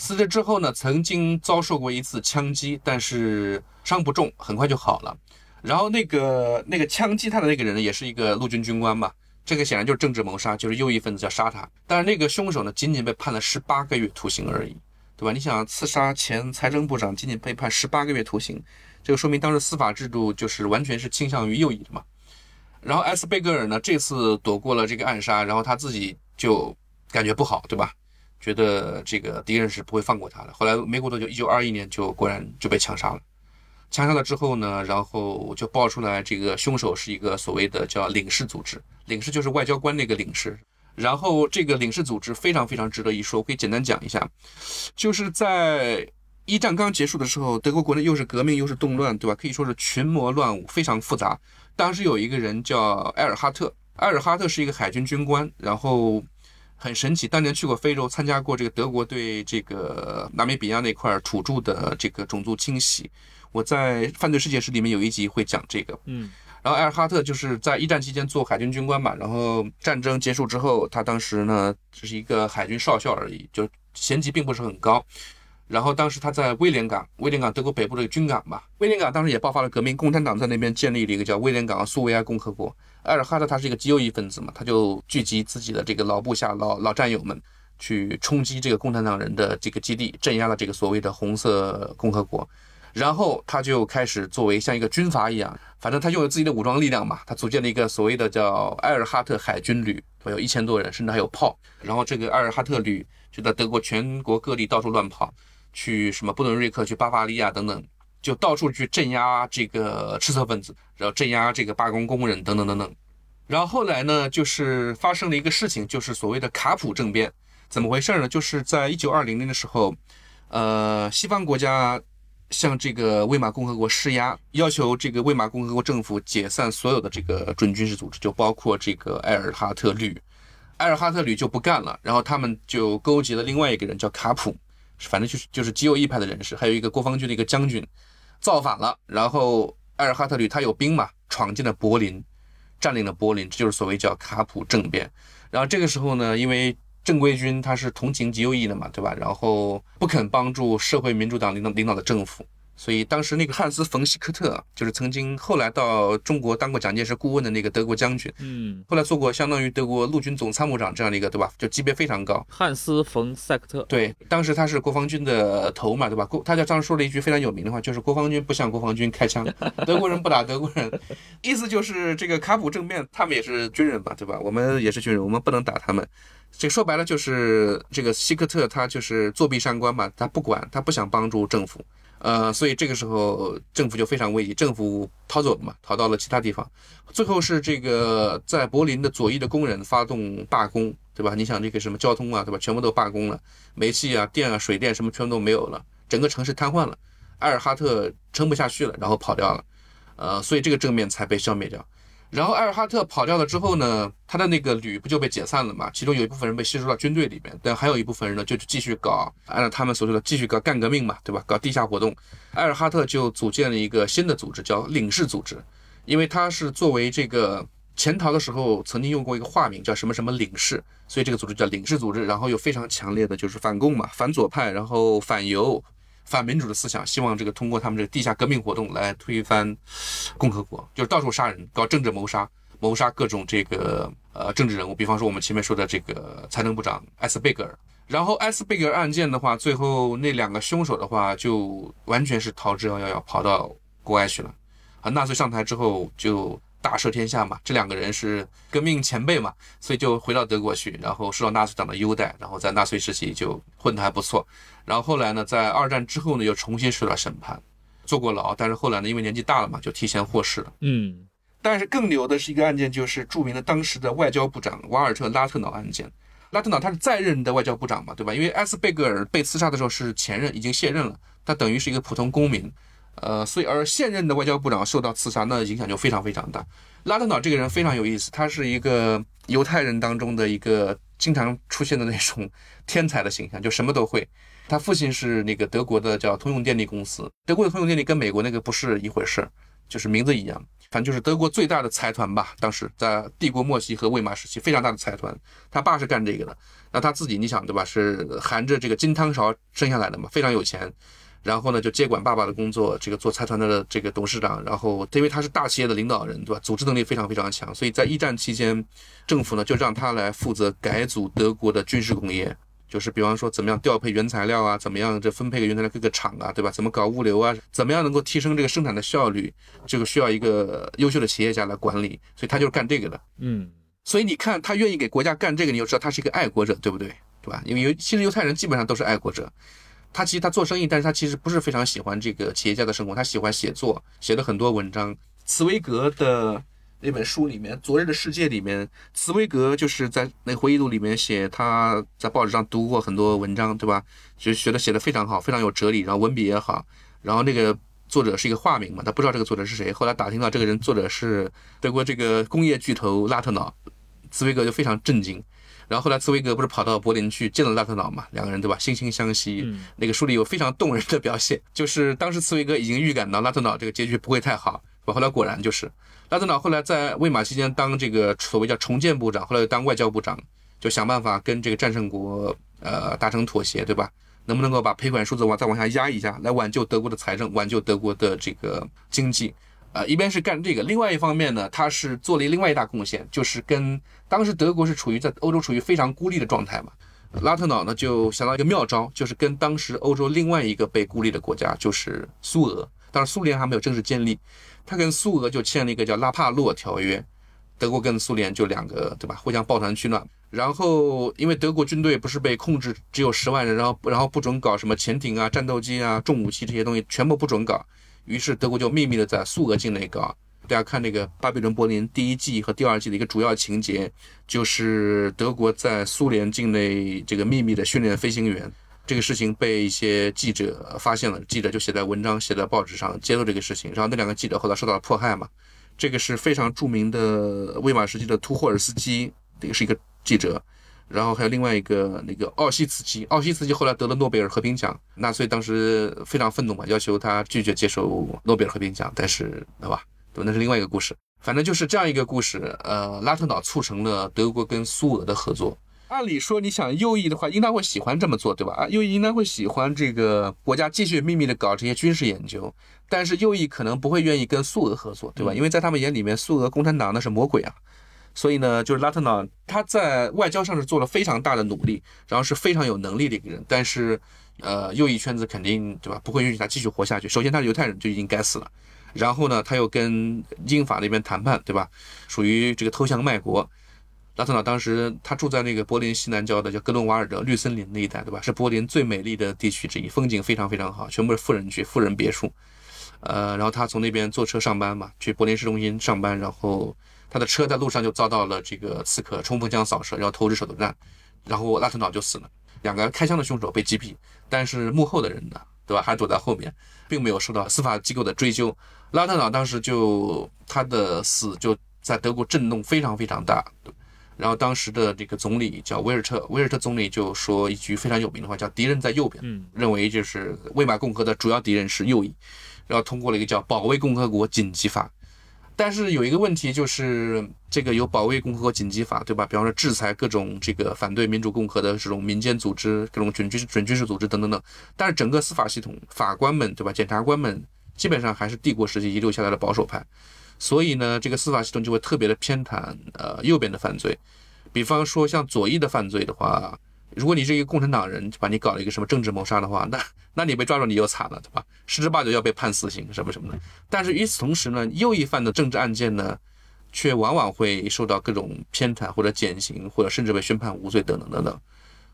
辞职之后呢，曾经遭受过一次枪击，但是伤不重，很快就好了。然后那个那个枪击他的那个人呢，也是一个陆军军官嘛，这个显然就是政治谋杀，就是右翼分子要杀他。但是那个凶手呢，仅仅被判了十八个月徒刑而已，对吧？你想刺杀前财政部长，仅仅被判十八个月徒刑，这个说明当时司法制度就是完全是倾向于右翼的嘛。然后埃斯贝格尔呢，这次躲过了这个暗杀，然后他自己就感觉不好，对吧？觉得这个敌人是不会放过他的。后来没过多久，一九二一年就果然就被枪杀了。枪杀了之后呢，然后就爆出来这个凶手是一个所谓的叫领事组织，领事就是外交官那个领事。然后这个领事组织非常非常值得一说，我可以简单讲一下，就是在一战刚结束的时候，德国国内又是革命又是动乱，对吧？可以说是群魔乱舞，非常复杂。当时有一个人叫埃尔哈特，埃尔哈特是一个海军军官，然后。很神奇，当年去过非洲，参加过这个德国对这个纳米比亚那块土著的这个种族清洗。我在《犯罪世界史》里面有一集会讲这个。嗯，然后艾尔哈特就是在一战期间做海军军官嘛，然后战争结束之后，他当时呢只是一个海军少校而已，就衔级并不是很高。然后当时他在威廉港，威廉港德国北部的军港嘛，威廉港当时也爆发了革命，共产党在那边建立了一个叫威廉港苏维埃共和国。埃尔哈特他是一个极右翼分子嘛，他就聚集自己的这个老部下、老老战友们，去冲击这个共产党人的这个基地，镇压了这个所谓的红色共和国。然后他就开始作为像一个军阀一样，反正他拥有自己的武装力量嘛，他组建了一个所谓的叫埃尔哈特海军旅，有一千多人，甚至还有炮。然后这个埃尔哈特旅就在德国全国各地到处乱跑。去什么布伦瑞克、去巴伐利亚等等，就到处去镇压这个赤色分子，然后镇压这个罢工工人等等等等。然后后来呢，就是发生了一个事情，就是所谓的卡普政变。怎么回事呢？就是在一九二零年的时候，呃，西方国家向这个魏玛共和国施压，要求这个魏玛共和国政府解散所有的这个准军事组织，就包括这个埃尔哈特旅。埃尔哈特旅就不干了，然后他们就勾结了另外一个人，叫卡普，反正就是就是极右翼派的人士，还有一个国防军的一个将军，造反了。然后艾尔哈特旅他有兵嘛，闯进了柏林，占领了柏林，这就是所谓叫卡普政变。然后这个时候呢，因为正规军他是同情极右翼的嘛，对吧？然后不肯帮助社会民主党领导领导的政府。所以当时那个汉斯·冯·希克特，就是曾经后来到中国当过蒋介石顾问的那个德国将军，嗯，后来做过相当于德国陆军总参谋长这样的一个，对吧？就级别非常高。汉斯·冯·塞克特，对，当时他是国防军的头嘛，对吧？国，他就当时说了一句非常有名的话，就是国防军不向国防军开枪，德国人不打德国人，意思就是这个卡普政变，他们也是军人嘛，对吧？我们也是军人，我们不能打他们。这说白了就是这个希克特他就是作壁上观嘛，他不管，他不想帮助政府。呃，所以这个时候政府就非常危急，政府逃走了嘛，逃到了其他地方。最后是这个在柏林的左翼的工人发动罢工，对吧？你想这个什么交通啊，对吧？全部都罢工了，煤气啊、电啊、水电什么全部都没有了，整个城市瘫痪了。埃尔哈特撑不下去了，然后跑掉了。呃，所以这个正面才被消灭掉。然后埃尔哈特跑掉了之后呢，他的那个旅不就被解散了嘛？其中有一部分人被吸收到军队里面，但还有一部分人呢，就继续搞，按照他们所说的继续搞干革命嘛，对吧？搞地下活动。埃尔哈特就组建了一个新的组织，叫领事组织，因为他是作为这个潜逃的时候曾经用过一个化名叫什么什么领事，所以这个组织叫领事组织。然后有非常强烈的就是反共嘛，反左派，然后反犹。反民主的思想，希望这个通过他们这个地下革命活动来推翻共和国，就是到处杀人，搞政治谋杀，谋杀各种这个呃政治人物。比方说我们前面说的这个财政部长艾斯贝格尔。然后艾斯贝格尔案件的话，最后那两个凶手的话就完全是逃之夭夭，跑到国外去了。啊，纳粹上台之后就。大赦天下嘛，这两个人是革命前辈嘛，所以就回到德国去，然后受到纳粹党的优待，然后在纳粹时期就混得还不错。然后后来呢，在二战之后呢，又重新受到审判，坐过牢。但是后来呢，因为年纪大了嘛，就提前获释了。嗯，但是更牛的是一个案件，就是著名的当时的外交部长瓦尔特拉特瑙案件。拉特瑙他是在任的外交部长嘛，对吧？因为埃斯贝格尔被刺杀的时候是前任，已经卸任了，他等于是一个普通公民。呃，所以而现任的外交部长受到刺杀，那影响就非常非常大。拉登瑙这个人非常有意思，他是一个犹太人当中的一个经常出现的那种天才的形象，就什么都会。他父亲是那个德国的叫通用电力公司，德国的通用电力跟美国那个不是一回事，就是名字一样，反正就是德国最大的财团吧。当时在帝国末期和魏玛时期，非常大的财团。他爸是干这个的，那他自己你想对吧？是含着这个金汤勺生下来的嘛，非常有钱。然后呢，就接管爸爸的工作，这个做财团的这个董事长。然后，因为他是大企业的领导人，对吧？组织能力非常非常强，所以在一战期间，政府呢就让他来负责改组德国的军事工业，就是比方说怎么样调配原材料啊，怎么样这分配给原材料各个厂啊，对吧？怎么搞物流啊？怎么样能够提升这个生产的效率？这个需要一个优秀的企业家来管理，所以他就是干这个的。嗯，所以你看他愿意给国家干这个，你就知道他是一个爱国者，对不对？对吧？因为犹其实犹太人基本上都是爱国者。他其实他做生意，但是他其实不是非常喜欢这个企业家的生活。他喜欢写作，写了很多文章。茨威格的那本书里面，《昨日的世界》里面，茨威格就是在那回忆录里面写他在报纸上读过很多文章，对吧？就学的写的非常好，非常有哲理，然后文笔也好。然后那个作者是一个化名嘛，他不知道这个作者是谁。后来打听到这个人作者是德国这个工业巨头拉特瑙，茨威格就非常震惊。然后后来茨威格不是跑到柏林去见了拉特瑙嘛，两个人对吧，惺惺相惜。那个书里有非常动人的表现，就是当时茨威格已经预感到拉特瑙这个结局不会太好，后来果然就是拉特瑙后来在魏玛期间当这个所谓叫重建部长，后来又当外交部长，就想办法跟这个战胜国呃达成妥协，对吧？能不能够把赔款数字往再往下压一下，来挽救德国的财政，挽救德国的这个经济？呃，一边是干这个，另外一方面呢，他是做了另外一大贡献，就是跟当时德国是处于在欧洲处于非常孤立的状态嘛。拉特瑙呢就想到一个妙招，就是跟当时欧洲另外一个被孤立的国家，就是苏俄，当时苏联还没有正式建立，他跟苏俄就签了一个叫拉帕洛条约，德国跟苏联就两个对吧，互相抱团取暖。然后因为德国军队不是被控制只有十万人，然后然后不准搞什么潜艇啊、战斗机啊、重武器这些东西，全部不准搞。于是德国就秘密的在苏俄境内搞。大家看那个《巴比伦柏林》第一季和第二季的一个主要情节，就是德国在苏联境内这个秘密的训练飞行员。这个事情被一些记者发现了，记者就写在文章、写在报纸上揭露这个事情。然后那两个记者后来受到了迫害嘛。这个是非常著名的魏玛时期的图霍尔斯基，这个是一个记者。然后还有另外一个那个奥西茨基，奥西茨基后来得了诺贝尔和平奖，纳粹当时非常愤怒嘛，要求他拒绝接受诺贝尔和平奖，但是对吧？对，那是另外一个故事。反正就是这样一个故事。呃，拉特瑙促成了德国跟苏俄的合作。按理说，你想右翼的话，应当会喜欢这么做，对吧？啊，右翼应当会喜欢这个国家继续秘密的搞这些军事研究。但是右翼可能不会愿意跟苏俄合作，对吧？因为在他们眼里面，苏俄共产党那是魔鬼啊。所以呢，就是拉特瑙他在外交上是做了非常大的努力，然后是非常有能力的一个人。但是，呃，右翼圈子肯定对吧？不会允许他继续活下去。首先，他是犹太人就已经该死了。然后呢，他又跟英法那边谈判，对吧？属于这个偷香卖国。拉特瑙当时他住在那个柏林西南郊的叫格伦瓦尔德绿森林那一带，对吧？是柏林最美丽的地区之一，风景非常非常好，全部是富人区、富人别墅。呃，然后他从那边坐车上班嘛，去柏林市中心上班，然后他的车在路上就遭到了这个刺客冲锋枪扫射，然后投掷手榴弹，然后拉特瑙就死了。两个开枪的凶手被击毙，但是幕后的人呢，对吧？还躲在后面，并没有受到司法机构的追究。拉特瑙当时就他的死就在德国震动非常非常大。然后当时的这个总理叫威尔特，威尔特总理就说一句非常有名的话，叫“敌人在右边”，认为就是魏玛共和的主要敌人是右翼。然后通过了一个叫《保卫共和国紧急法》，但是有一个问题就是这个有《保卫共和国紧急法》，对吧？比方说制裁各种这个反对民主共和的这种民间组织、各种准军准军事组织等等等。但是整个司法系统，法官们，对吧？检察官们基本上还是帝国时期遗留下来的保守派，所以呢，这个司法系统就会特别的偏袒呃右边的犯罪，比方说像左翼的犯罪的话。如果你是一个共产党人，把你搞了一个什么政治谋杀的话，那那你被抓住你就惨了，对吧？十之八九要被判死刑什么什么的。但是与此同时呢，右翼犯的政治案件呢，却往往会受到各种偏袒或者减刑，或者甚至被宣判无罪等等等等。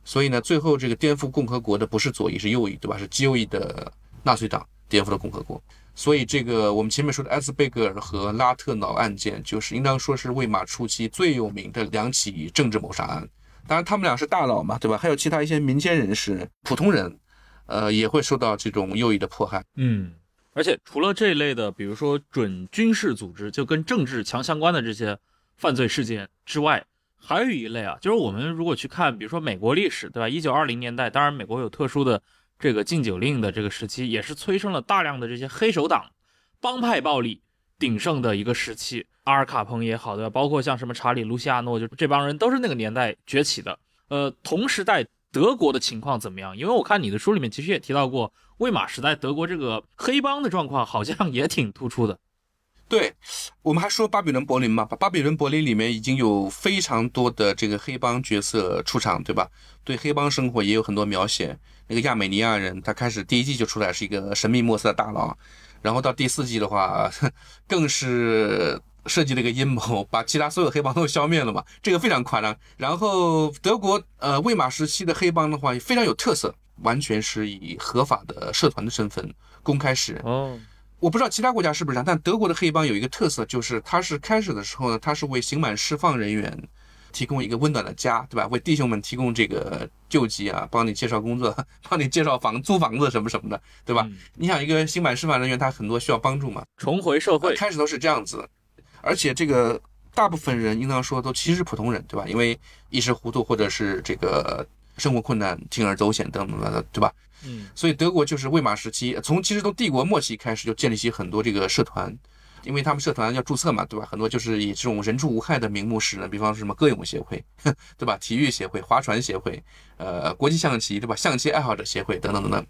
所以呢，最后这个颠覆共和国的不是左翼，是右翼，对吧？是极右翼的纳粹党颠覆了共和国。所以这个我们前面说的艾斯贝格尔和拉特瑙案件，就是应当说是魏玛初期最有名的两起政治谋杀案。当然，他们俩是大佬嘛，对吧？还有其他一些民间人士、普通人，呃，也会受到这种右翼的迫害。嗯，而且除了这一类的，比如说准军事组织，就跟政治强相关的这些犯罪事件之外，还有一类啊，就是我们如果去看，比如说美国历史，对吧？一九二零年代，当然美国有特殊的这个禁酒令的这个时期，也是催生了大量的这些黑手党、帮派暴力鼎盛的一个时期。阿尔卡彭也好，对吧？包括像什么查理·卢西亚诺，就这帮人都是那个年代崛起的。呃，同时代德国的情况怎么样？因为我看你的书里面其实也提到过，魏玛时代德国这个黑帮的状况好像也挺突出的。对，我们还说巴比伦柏林嘛，巴比伦柏林里面已经有非常多的这个黑帮角色出场，对吧？对黑帮生活也有很多描写。那个亚美尼亚人，他开始第一季就出来是一个神秘莫测的大佬，然后到第四季的话，更是。设计了一个阴谋，把其他所有黑帮都消灭了嘛？这个非常夸张。然后德国呃魏玛时期的黑帮的话非常有特色，完全是以合法的社团的身份公开使人。哦，我不知道其他国家是不是这样，但德国的黑帮有一个特色，就是它是开始的时候呢，它是为刑满释放人员提供一个温暖的家，对吧？为弟兄们提供这个救济啊，帮你介绍工作，帮你介绍房租房子什么什么的，对吧？你想一个新版释放人员，他很多需要帮助嘛，重回社会，开始都是这样子。而且这个大部分人应当说都其实是普通人，对吧？因为一时糊涂或者是这个生活困难、铤而走险等等等，对吧？嗯，所以德国就是魏玛时期，从其实从帝国末期开始就建立起很多这个社团，因为他们社团要注册嘛，对吧？很多就是以这种人畜无害的名目使的，比方说什么歌咏协会，对吧？体育协会、划船协会，呃，国际象棋，对吧？象棋爱好者协会等等等等，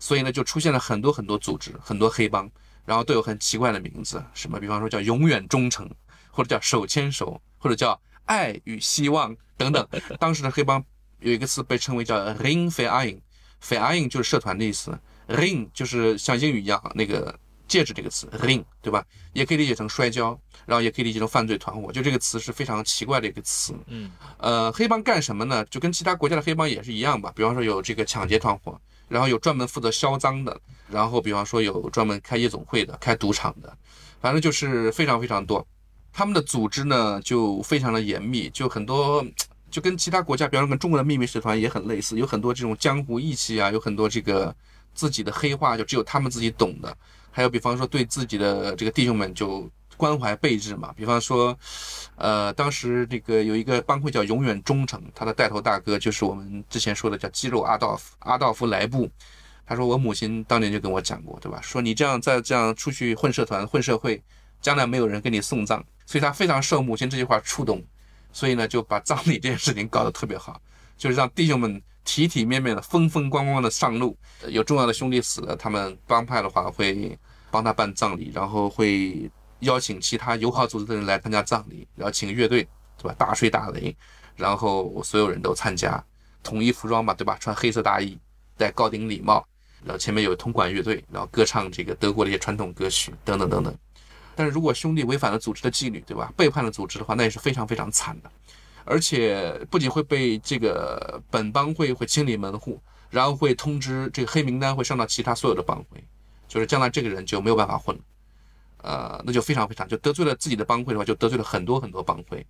所以呢，就出现了很多很多组织，很多黑帮。然后都有很奇怪的名字，什么比方说叫永远忠诚，或者叫手牵手，或者叫爱与希望等等。当时的黑帮有一个词被称为叫 Ring f e i n f e i n 就是社团的意思，Ring 就是像英语一样那个戒指这个词，Ring 对吧？也可以理解成摔跤，然后也可以理解成犯罪团伙。就这个词是非常奇怪的一个词。嗯，呃，黑帮干什么呢？就跟其他国家的黑帮也是一样吧。比方说有这个抢劫团伙。然后有专门负责销赃的，然后比方说有专门开夜总会的、开赌场的，反正就是非常非常多。他们的组织呢就非常的严密，就很多就跟其他国家，比方说跟中国的秘密社团也很类似，有很多这种江湖义气啊，有很多这个自己的黑话，就只有他们自己懂的。还有比方说对自己的这个弟兄们就关怀备至嘛，比方说，呃，当时这个有一个帮会叫永远忠诚，他的带头大哥就是我们之前说的叫肌肉阿道夫阿道夫莱布。他说我母亲当年就跟我讲过，对吧？说你这样再这样出去混社团混社会，将来没有人给你送葬。所以他非常受母亲这句话触动，所以呢就把葬礼这件事情搞得特别好，就是让弟兄们体体面面的、风风光光的上路。有重要的兄弟死了，他们帮派的话会帮他办葬礼，然后会邀请其他友好组织的人来参加葬礼，然后请乐队，对吧？大吹大擂，然后所有人都参加，统一服装嘛，对吧？穿黑色大衣，戴高顶礼帽，然后前面有铜管乐队，然后歌唱这个德国的一些传统歌曲，等等等等。但是如果兄弟违反了组织的纪律，对吧？背叛了组织的话，那也是非常非常惨的，而且不仅会被这个本帮会会清理门户，然后会通知这个黑名单会上到其他所有的帮会，就是将来这个人就没有办法混了，呃，那就非常非常就得罪了自己的帮会的话，就得罪了很多很多帮会。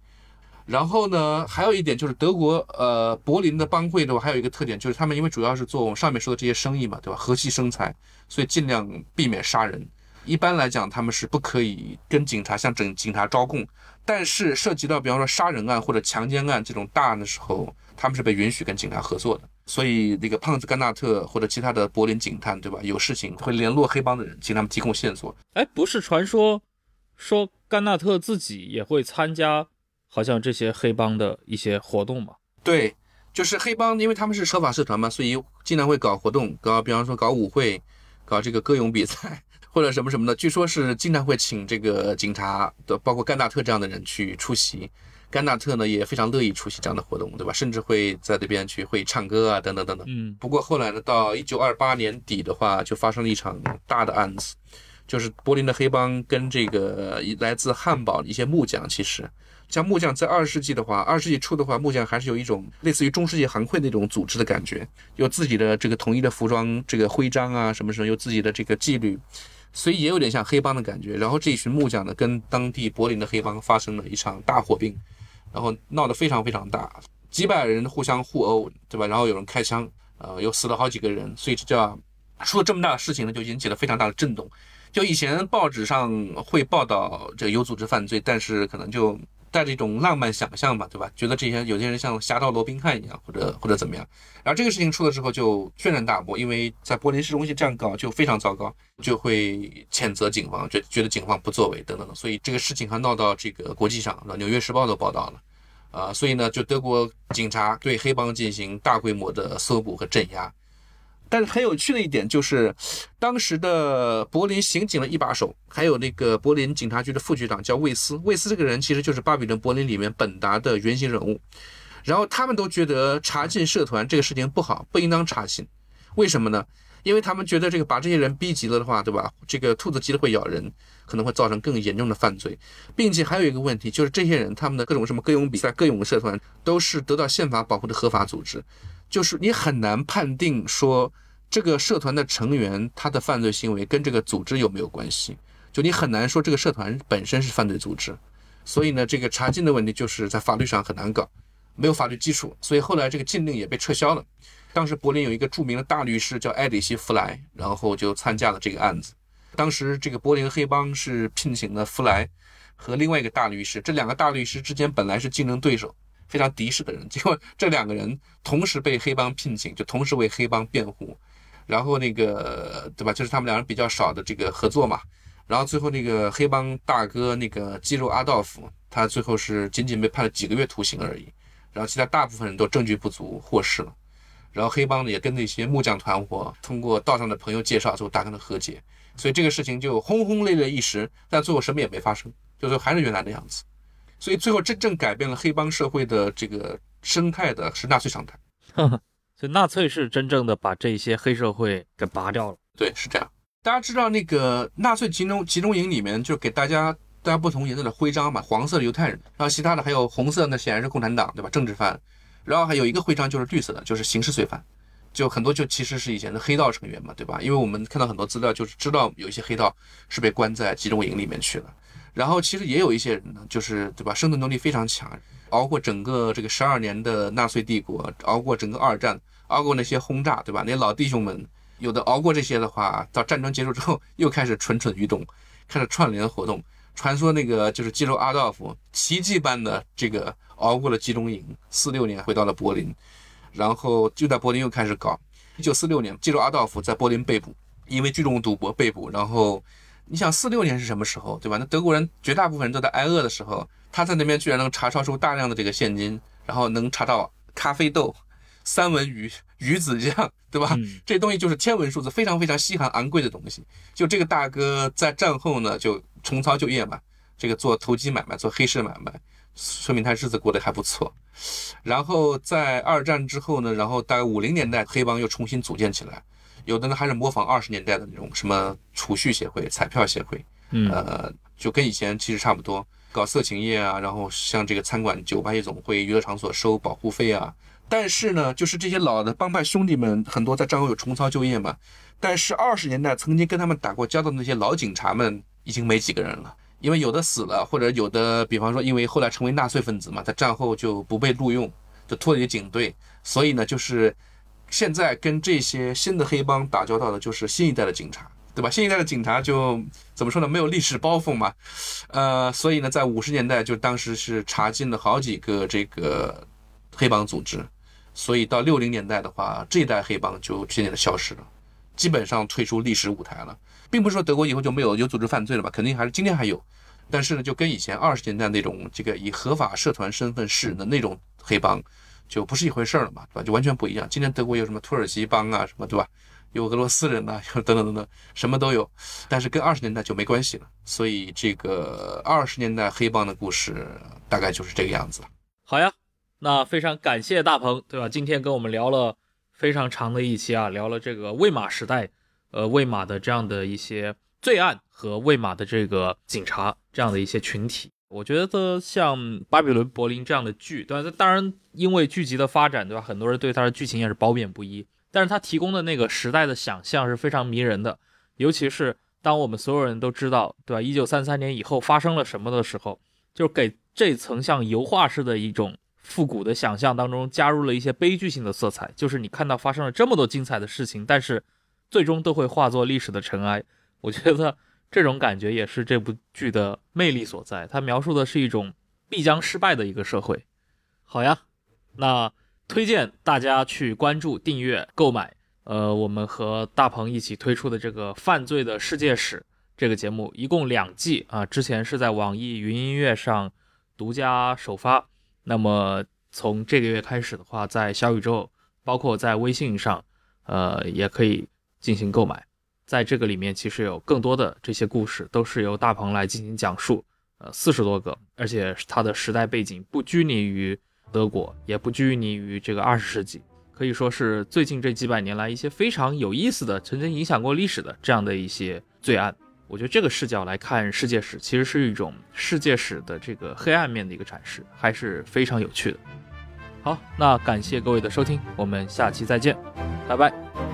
然后呢，还有一点就是德国呃柏林的帮会的话，还有一个特点就是他们因为主要是做我们上面说的这些生意嘛，对吧？和气生财，所以尽量避免杀人。一般来讲，他们是不可以跟警察向警警察招供，但是涉及到比方说杀人案或者强奸案这种大案的时候，他们是被允许跟警察合作的。所以那个胖子甘纳特或者其他的柏林警探，对吧？有事情会联络黑帮的人，请他们提供线索。哎，不是传说说甘纳特自己也会参加，好像这些黑帮的一些活动吗？对，就是黑帮，因为他们是合法社团嘛，所以经常会搞活动，搞比方说搞舞会，搞这个歌咏比赛。或者什么什么的，据说是经常会请这个警察的，包括甘纳特这样的人去出席。甘纳特呢也非常乐意出席这样的活动，对吧？甚至会在那边去会唱歌啊，等等等等。嗯。不过后来呢，到一九二八年底的话，就发生了一场大的案子，就是柏林的黑帮跟这个来自汉堡的一些木匠，其实。像木匠在二十世纪的话，二十世纪初的话，木匠还是有一种类似于中世纪行会那种组织的感觉，有自己的这个统一的服装，这个徽章啊，什么什么，有自己的这个纪律。所以也有点像黑帮的感觉，然后这一群木匠呢，跟当地柏林的黑帮发生了一场大火并，然后闹得非常非常大，几百人互相互殴，对吧？然后有人开枪，呃，又死了好几个人，所以这叫出了这么大的事情呢，就引起了非常大的震动。就以前报纸上会报道这个有组织犯罪，但是可能就。带着一种浪漫想象吧，对吧？觉得这些有些人像侠盗罗宾汉一样，或者或者怎么样。然后这个事情出了之后就轩然大波，因为在柏林市中心这样搞就非常糟糕，就会谴责警方，觉觉得警方不作为等等的。所以这个事情还闹到这个国际上，《那纽约时报》都报道了。啊，所以呢，就德国警察对黑帮进行大规模的搜捕和镇压。但是很有趣的一点就是，当时的柏林刑警的一把手，还有那个柏林警察局的副局长叫魏斯。魏斯这个人其实就是巴比伦柏林里面本达的原型人物。然后他们都觉得查禁社团这个事情不好，不应当查禁。为什么呢？因为他们觉得这个把这些人逼急了的话，对吧？这个兔子急了会咬人，可能会造成更严重的犯罪。并且还有一个问题，就是这些人他们的各种什么歌咏比赛、歌咏社团都是得到宪法保护的合法组织，就是你很难判定说。这个社团的成员，他的犯罪行为跟这个组织有没有关系？就你很难说这个社团本身是犯罪组织，所以呢，这个查禁的问题就是在法律上很难搞，没有法律基础，所以后来这个禁令也被撤销了。当时柏林有一个著名的大律师叫埃里希·弗莱，然后就参加了这个案子。当时这个柏林黑帮是聘请了弗莱和另外一个大律师，这两个大律师之间本来是竞争对手，非常敌视的人，结果这两个人同时被黑帮聘请，就同时为黑帮辩护。然后那个对吧，就是他们两人比较少的这个合作嘛。然后最后那个黑帮大哥那个肌肉阿道夫，他最后是仅仅被判了几个月徒刑而已。然后其他大部分人都证据不足获释了。然后黑帮呢也跟那些木匠团伙通过道上的朋友介绍，最后达成了和解。所以这个事情就轰轰烈烈一时，但最后什么也没发生，就最后还是原来的样子。所以最后真正改变了黑帮社会的这个生态的是纳粹上台。所以纳粹是真正的把这些黑社会给拔掉了。对，是这样。大家知道那个纳粹集中集中营里面就给大家大家不同颜色的徽章嘛，黄色的犹太人，然后其他的还有红色的，显然是共产党，对吧？政治犯。然后还有一个徽章就是绿色的，就是刑事罪犯。就很多就其实是以前的黑道成员嘛，对吧？因为我们看到很多资料，就是知道有一些黑道是被关在集中营里面去了。然后其实也有一些人呢，就是对吧，生存能力非常强，熬过整个这个十二年的纳粹帝国，熬过整个二战，熬过那些轰炸，对吧？那些老弟兄们，有的熬过这些的话，到战争结束之后又开始蠢蠢欲动，开始串联活动。传说那个就是肌肉阿道夫，奇迹般的这个熬过了集中营，四六年回到了柏林，然后就在柏林又开始搞。一九四六年，肌肉阿道夫在柏林被捕，因为聚众赌博被捕，然后。你想四六年是什么时候，对吧？那德国人绝大部分人都在挨饿的时候，他在那边居然能查抄出大量的这个现金，然后能查到咖啡豆、三文鱼、鱼子酱，对吧？这东西就是天文数字，非常非常稀罕昂贵的东西。就这个大哥在战后呢，就重操旧业嘛，这个做投机买卖，做黑市买卖，说明他日子过得还不错。然后在二战之后呢，然后大概五零年代，黑帮又重新组建起来。有的呢，还是模仿二十年代的那种什么储蓄协会、彩票协会，嗯，呃，就跟以前其实差不多，搞色情业啊，然后像这个餐馆、酒吧夜总会、娱乐场所收保护费啊。但是呢，就是这些老的帮派兄弟们很多在战后有重操旧业嘛。但是二十年代曾经跟他们打过交道的那些老警察们已经没几个人了，因为有的死了，或者有的，比方说因为后来成为纳粹分子嘛，在战后就不被录用，就脱离警队，所以呢，就是。现在跟这些新的黑帮打交道的，就是新一代的警察，对吧？新一代的警察就怎么说呢？没有历史包袱嘛，呃，所以呢，在五十年代就当时是查禁了好几个这个黑帮组织，所以到六零年代的话，这一代黑帮就渐渐的消失了，基本上退出历史舞台了。并不是说德国以后就没有有组织犯罪了吧？肯定还是今天还有，但是呢，就跟以前二十年代那种这个以合法社团身份示人的那种黑帮。就不是一回事了嘛，对吧？就完全不一样。今天德国有什么土耳其帮啊，什么对吧？有俄罗斯人呐，有等等等等，什么都有。但是跟二十年代就没关系了。所以这个二十年代黑帮的故事大概就是这个样子。好呀，那非常感谢大鹏，对吧？今天跟我们聊了非常长的一期啊，聊了这个魏玛时代，呃，魏玛的这样的一些罪案和魏玛的这个警察这样的一些群体。我觉得像《巴比伦柏林》这样的剧，对吧？当然，因为剧集的发展，对吧？很多人对它的剧情也是褒贬不一。但是它提供的那个时代的想象是非常迷人的，尤其是当我们所有人都知道，对吧？一九三三年以后发生了什么的时候，就给这层像油画式的一种复古的想象当中加入了一些悲剧性的色彩。就是你看到发生了这么多精彩的事情，但是最终都会化作历史的尘埃。我觉得。这种感觉也是这部剧的魅力所在。它描述的是一种必将失败的一个社会。好呀，那推荐大家去关注、订阅、购买。呃，我们和大鹏一起推出的这个《犯罪的世界史》这个节目，一共两季啊。之前是在网易云音乐上独家首发。那么从这个月开始的话，在小宇宙，包括在微信上，呃，也可以进行购买。在这个里面，其实有更多的这些故事都是由大鹏来进行讲述，呃，四十多个，而且它的时代背景不拘泥于德国，也不拘泥于这个二十世纪，可以说是最近这几百年来一些非常有意思的、曾经影响过历史的这样的一些罪案。我觉得这个视角来看世界史，其实是一种世界史的这个黑暗面的一个展示，还是非常有趣的。好，那感谢各位的收听，我们下期再见，拜拜。